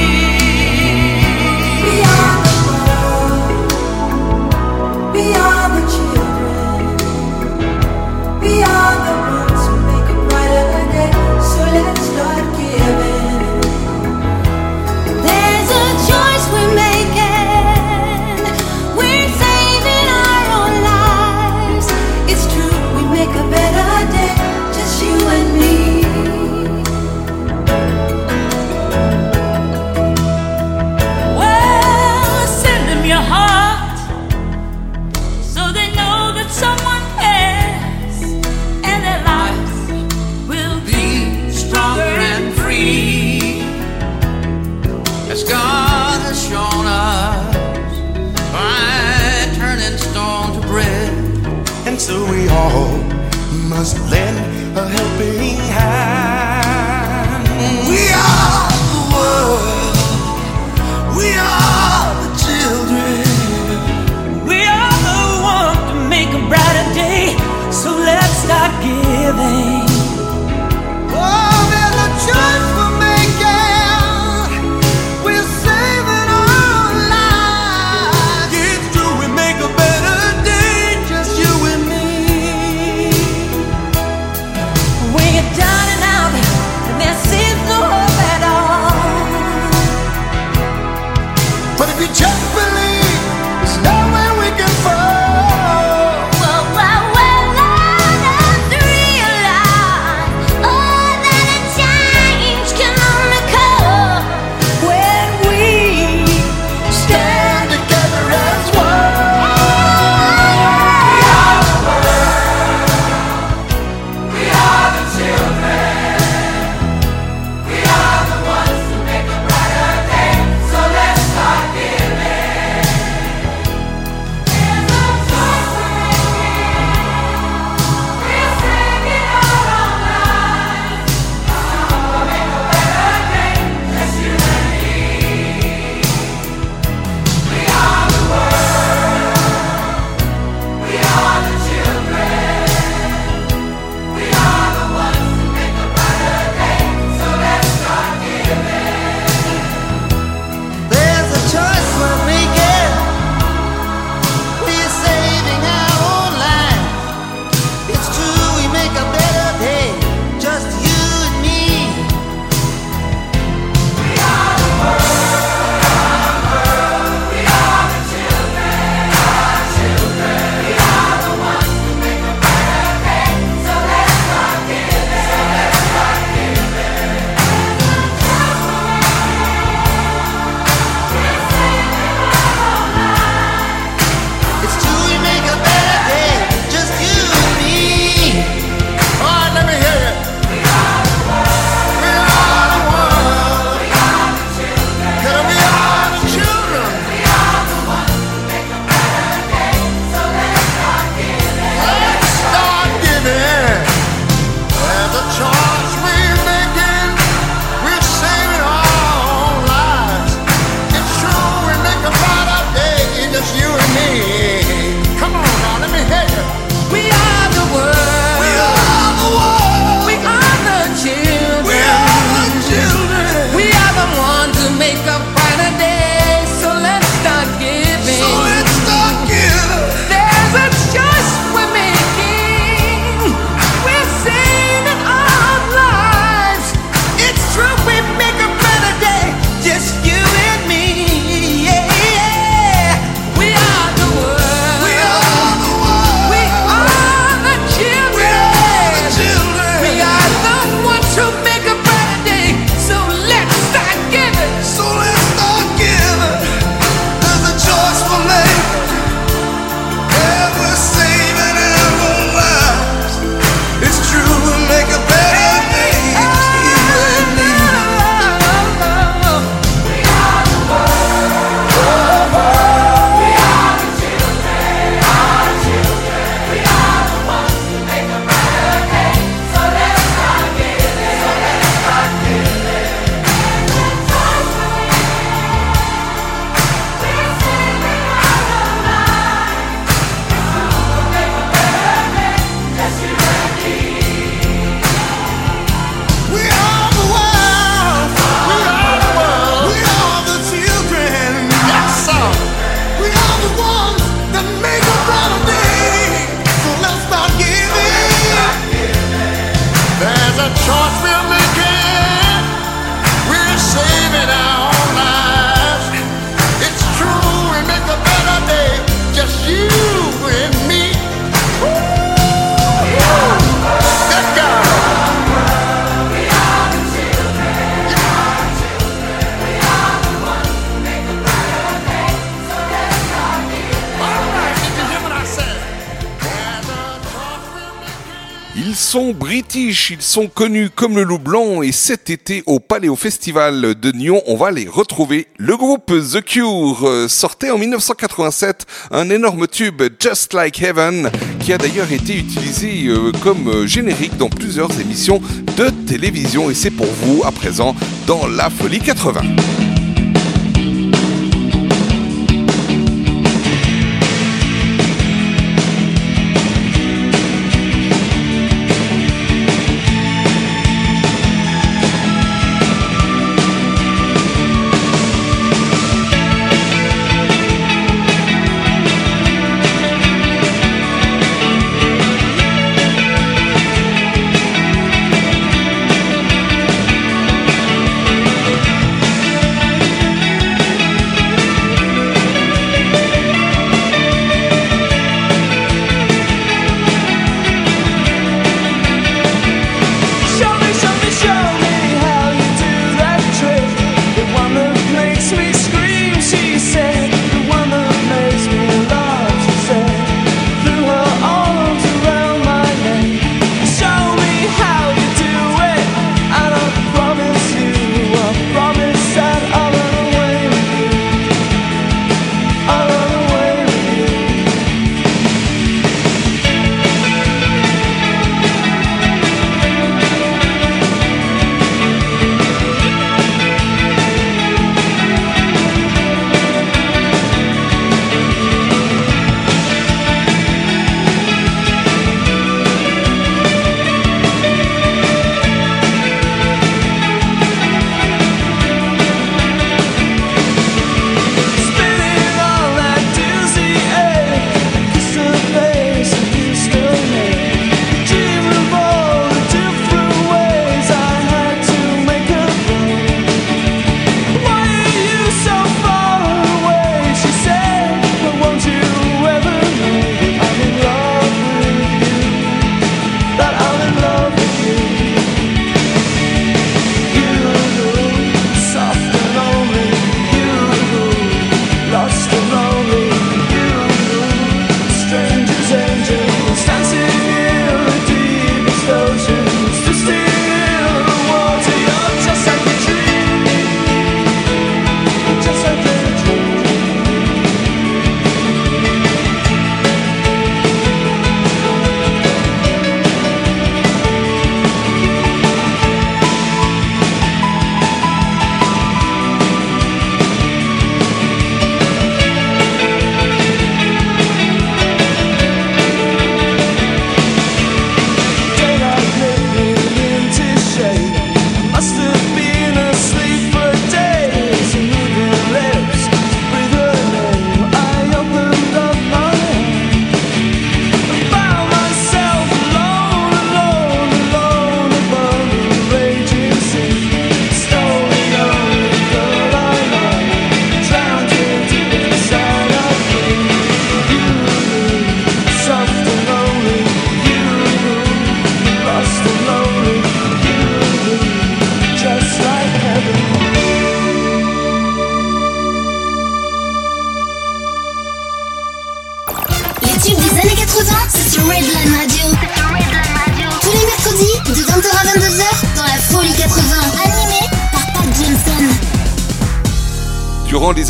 sont connus comme le Loup Blanc et cet été au Palais Festival de Nyon, on va les retrouver. Le groupe The Cure euh, sortait en 1987 un énorme tube Just Like Heaven qui a d'ailleurs été utilisé euh, comme euh, générique dans plusieurs émissions de télévision et c'est pour vous à présent dans La Folie 80.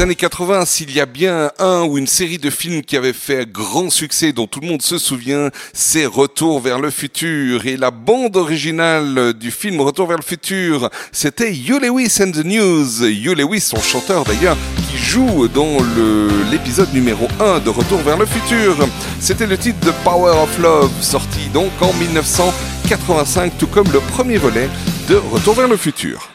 années 80, s'il y a bien un ou une série de films qui avait fait grand succès, dont tout le monde se souvient, c'est Retour vers le futur. Et la bande originale du film Retour vers le futur, c'était Hugh Lewis and the News. Hugh Lewis, son chanteur d'ailleurs, qui joue dans l'épisode numéro 1 de Retour vers le futur. C'était le titre de Power of Love, sorti donc en 1985, tout comme le premier volet de Retour vers le futur.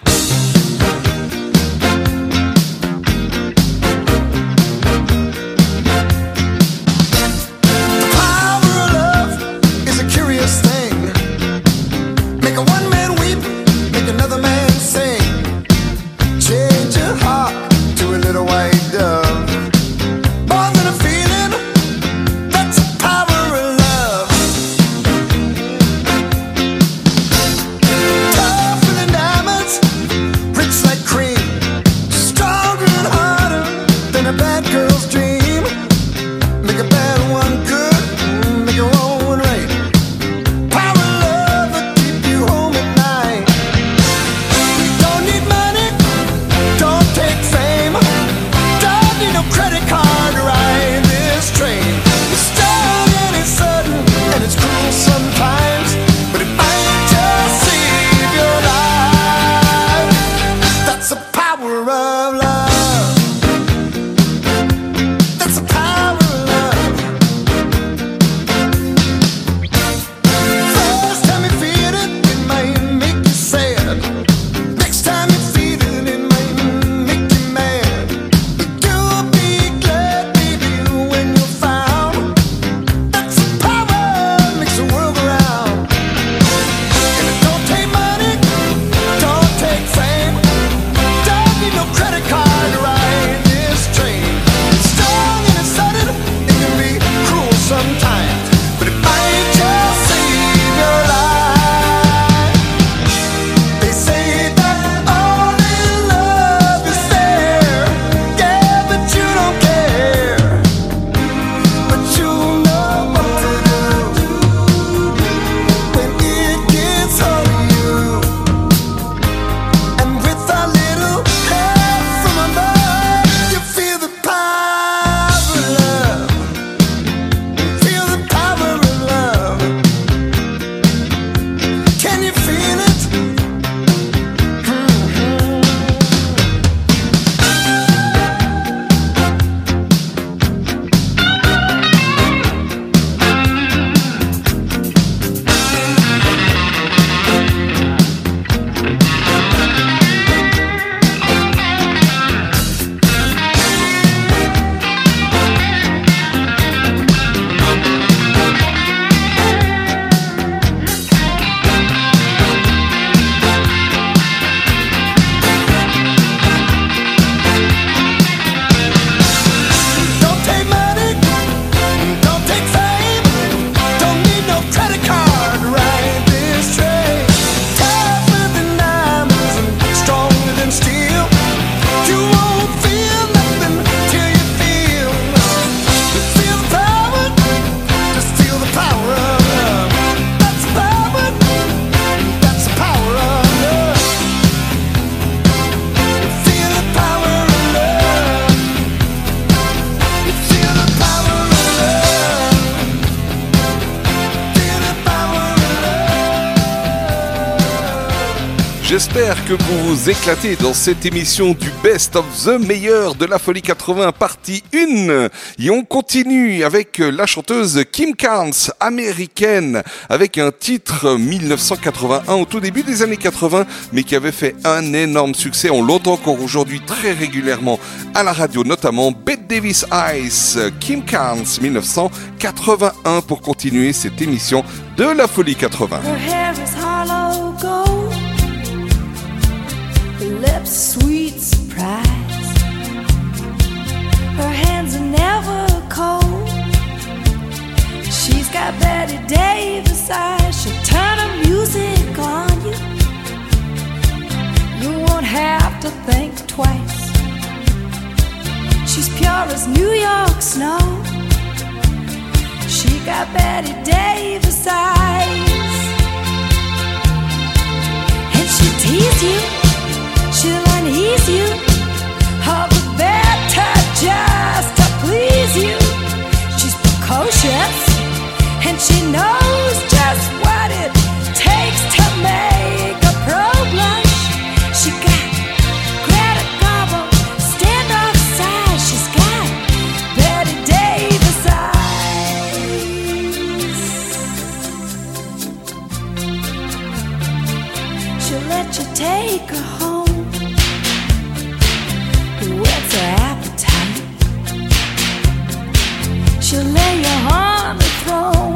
Vous éclatez dans cette émission du Best of the Meilleur de la Folie 80 partie 1. Et on continue avec la chanteuse Kim Carnes, américaine, avec un titre 1981 au tout début des années 80, mais qui avait fait un énorme succès. On l'entend encore aujourd'hui très régulièrement à la radio, notamment Bette Davis Ice, Kim Carnes 1981 pour continuer cette émission de la Folie 80. Sweet surprise. Her hands are never cold. She's got Betty Davis eyes. She'll turn her music on you. You won't have to think twice. She's pure as New York snow. She got Betty Davis eyes. And she'll tease you, She'll let you take her home. Who her appetite? She'll lay you on the throne.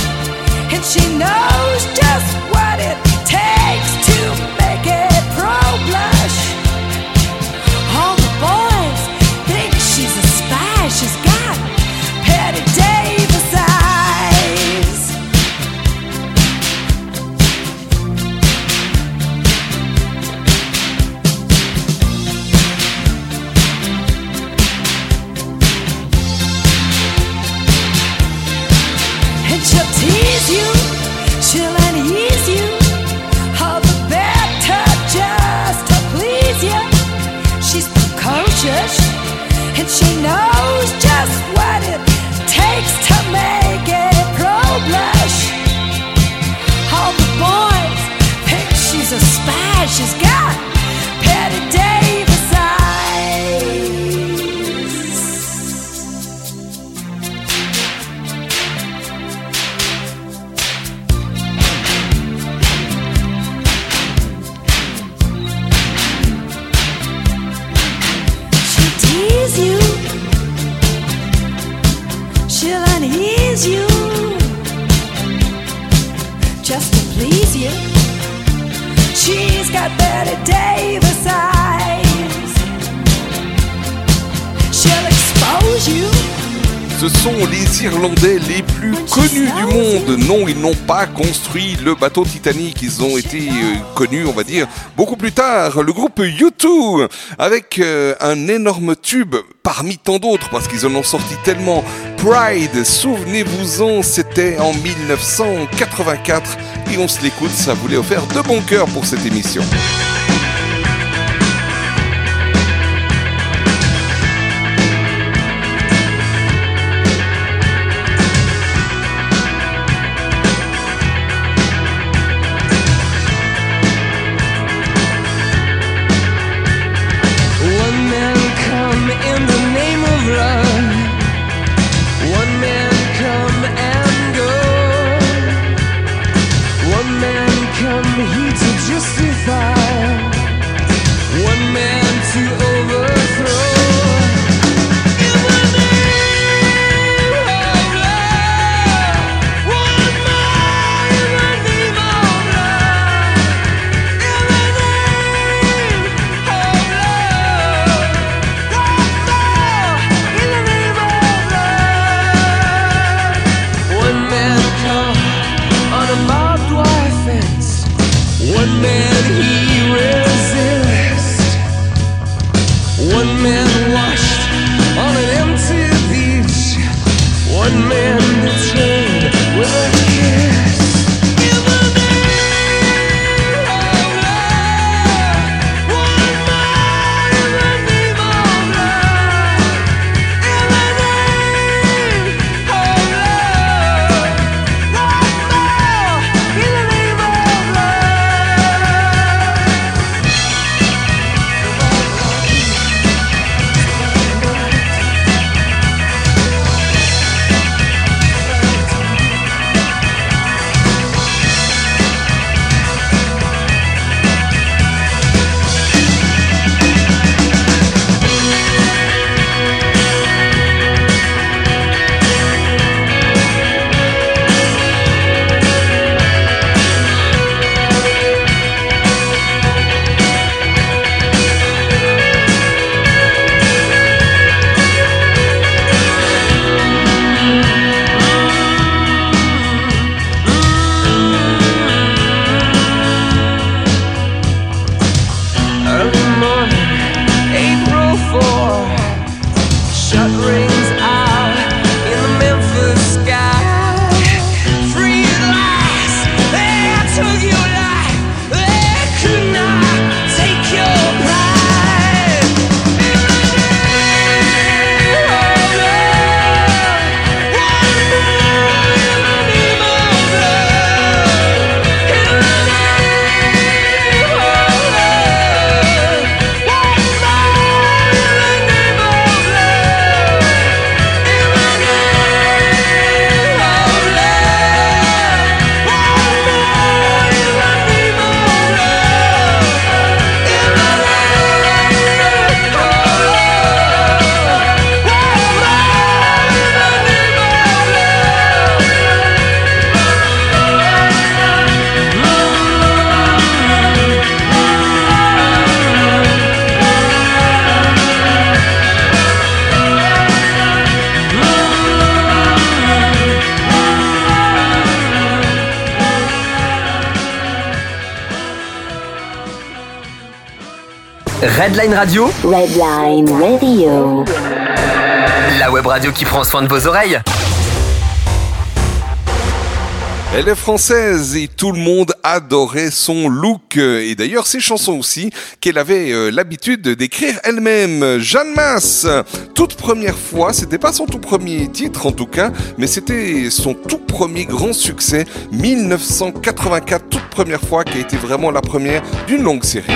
and she knows just what it Ce sont les Irlandais les plus connus du monde. Non, ils n'ont pas construit le bateau Titanic. Ils ont été euh, connus, on va dire, beaucoup plus tard. Le groupe U2, avec euh, un énorme tube parmi tant d'autres, parce qu'ils en ont sorti tellement. Pride, souvenez-vous-en, c'était en 1984. Et on se l'écoute, ça voulait offert de bon cœur pour cette émission. Redline Radio, Redline Radio. la web radio qui prend soin de vos oreilles. Elle est française et tout le monde adorait son look. Et d'ailleurs, ses chansons aussi, qu'elle avait euh, l'habitude d'écrire elle-même. Jeanne Masse, toute première fois, c'était pas son tout premier titre en tout cas, mais c'était son tout premier grand succès, 1984, toute première fois qui a été vraiment la première d'une longue série.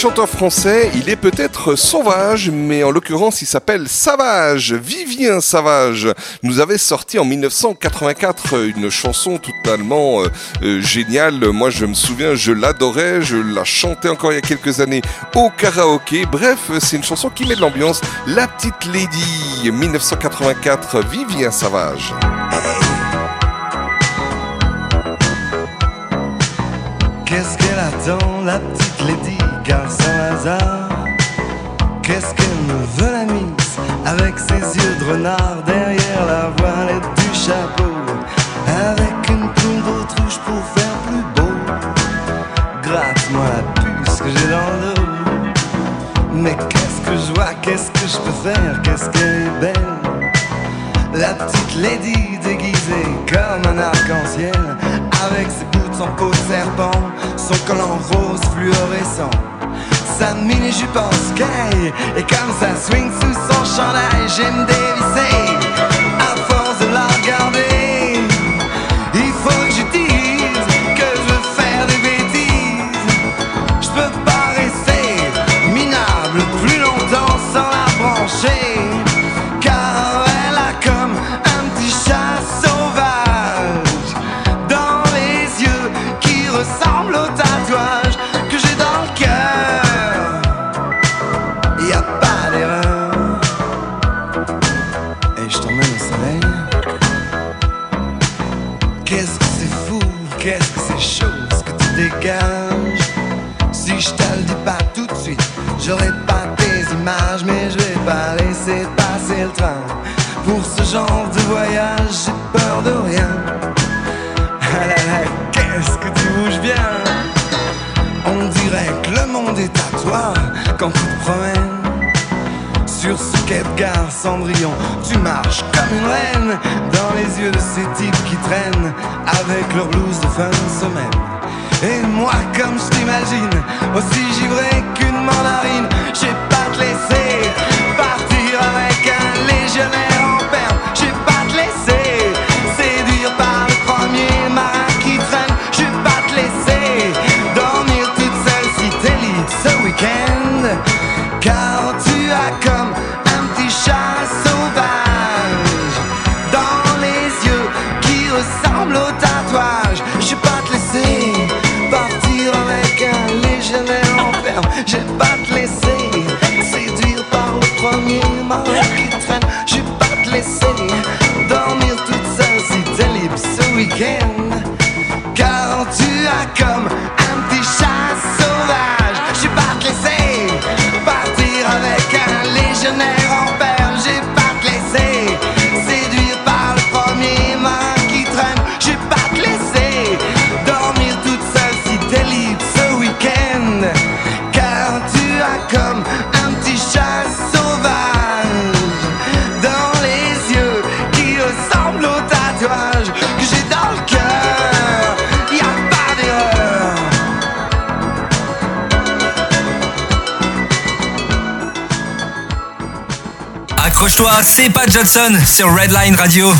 Chanteur français, il est peut-être sauvage, mais en l'occurrence il s'appelle Savage, Vivien Savage. Nous avait sorti en 1984 une chanson totalement euh, euh, géniale. Moi je me souviens, je l'adorais, je la chantais encore il y a quelques années au karaoké. Bref, c'est une chanson qui met de l'ambiance. La petite lady, 1984, Vivien Savage. Qu'est-ce qu'elle attend, la petite lady, hasard Qu'est-ce qu'elle me veut la mise avec ses yeux de renard derrière la voilette du chapeau? Avec une plume d'autruche pour faire plus beau. Gratte-moi la puce que j'ai dans le dos. Mais qu'est-ce que je vois, qu'est-ce que je peux faire, qu'est-ce qu'elle est belle? La petite lady déguisée comme un arc-en-ciel Avec ses boots en peau de serpent Son collant rose fluorescent Sa mini-jupe en sky Et comme ça swing sous son chandail J'aime dévisser genre de voyage, j'ai peur de rien. Ah là là, qu'est-ce que tu bouges bien? On dirait que le monde est à toi quand tu te promènes. Sur ce quai de Cendrillon, tu marches comme une reine dans les yeux de ces types qui traînent avec leur blouse de fin de semaine. Et moi, comme je t'imagine, aussi givré qu'une mandarine, j'ai pas te laisser partir avec un légionnaire c'est Pat Johnson sur Redline Radio.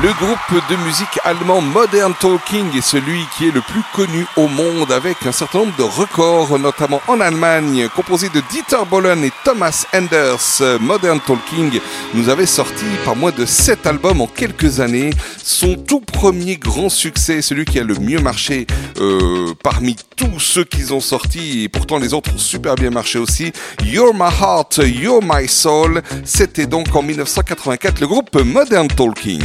Le groupe de musique allemand Modern Talking est celui qui est le plus connu au monde avec un certain nombre de records, notamment en Allemagne, composé de Dieter Bohlen et Thomas Enders. Modern Talking nous avait sorti par moins de 7 albums en quelques années. Son tout premier grand succès, celui qui a le mieux marché euh, parmi tous ceux qu'ils ont sortis, et pourtant les autres ont super bien marché aussi, You're My Heart, You're My Soul. C'était donc en 1984 le groupe Modern Talking.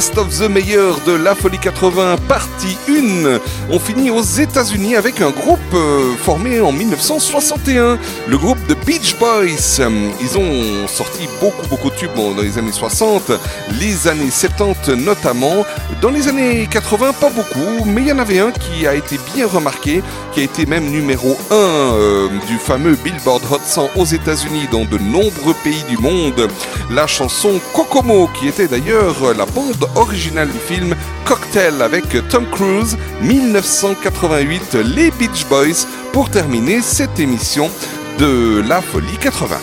Best of the Meilleur de la Folie 80, partie 1. On finit aux États-Unis avec un groupe euh, formé en 1961, le groupe The Beach Boys. Euh, Ils ont sorti beaucoup, beaucoup de tubes dans les années 60, les années 70 notamment. Dans les années 80, pas beaucoup, mais il y en avait un qui a été bien remarqué, qui a été même numéro 1 euh, du fameux Billboard Hot 100 aux États-Unis dans de nombreux pays du monde. La chanson Kokomo, qui était d'ailleurs la bande originale du film Cocktail avec Tom Cruise, 1988, les Beach Boys, pour terminer cette émission de La Folie 80.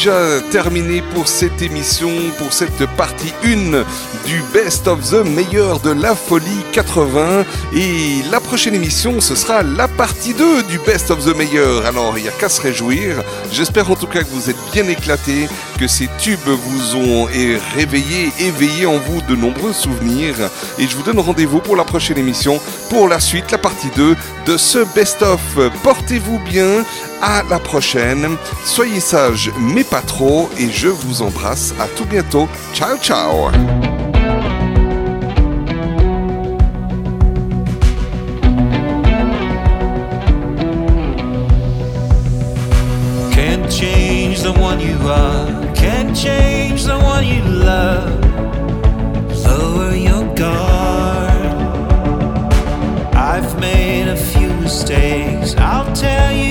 C'est déjà terminé pour cette émission, pour cette partie 1 du Best of the Meilleur de la Folie 80. Et la prochaine émission, ce sera la partie 2 du Best of the Meilleur. Alors, il n'y a qu'à se réjouir. J'espère en tout cas que vous êtes bien éclatés, que ces tubes vous ont réveillé, éveillé en vous de nombreux souvenirs. Et je vous donne rendez-vous pour la prochaine émission, pour la suite, la partie 2 de ce Best of. Portez-vous bien, à la prochaine. Soyez sages, mais pas trop. Et je vous embrasse. À tout bientôt. Ciao, ciao. Can't change the one you are, can't change the one you love, lower your guard. I've made a few mistakes. I'll tell you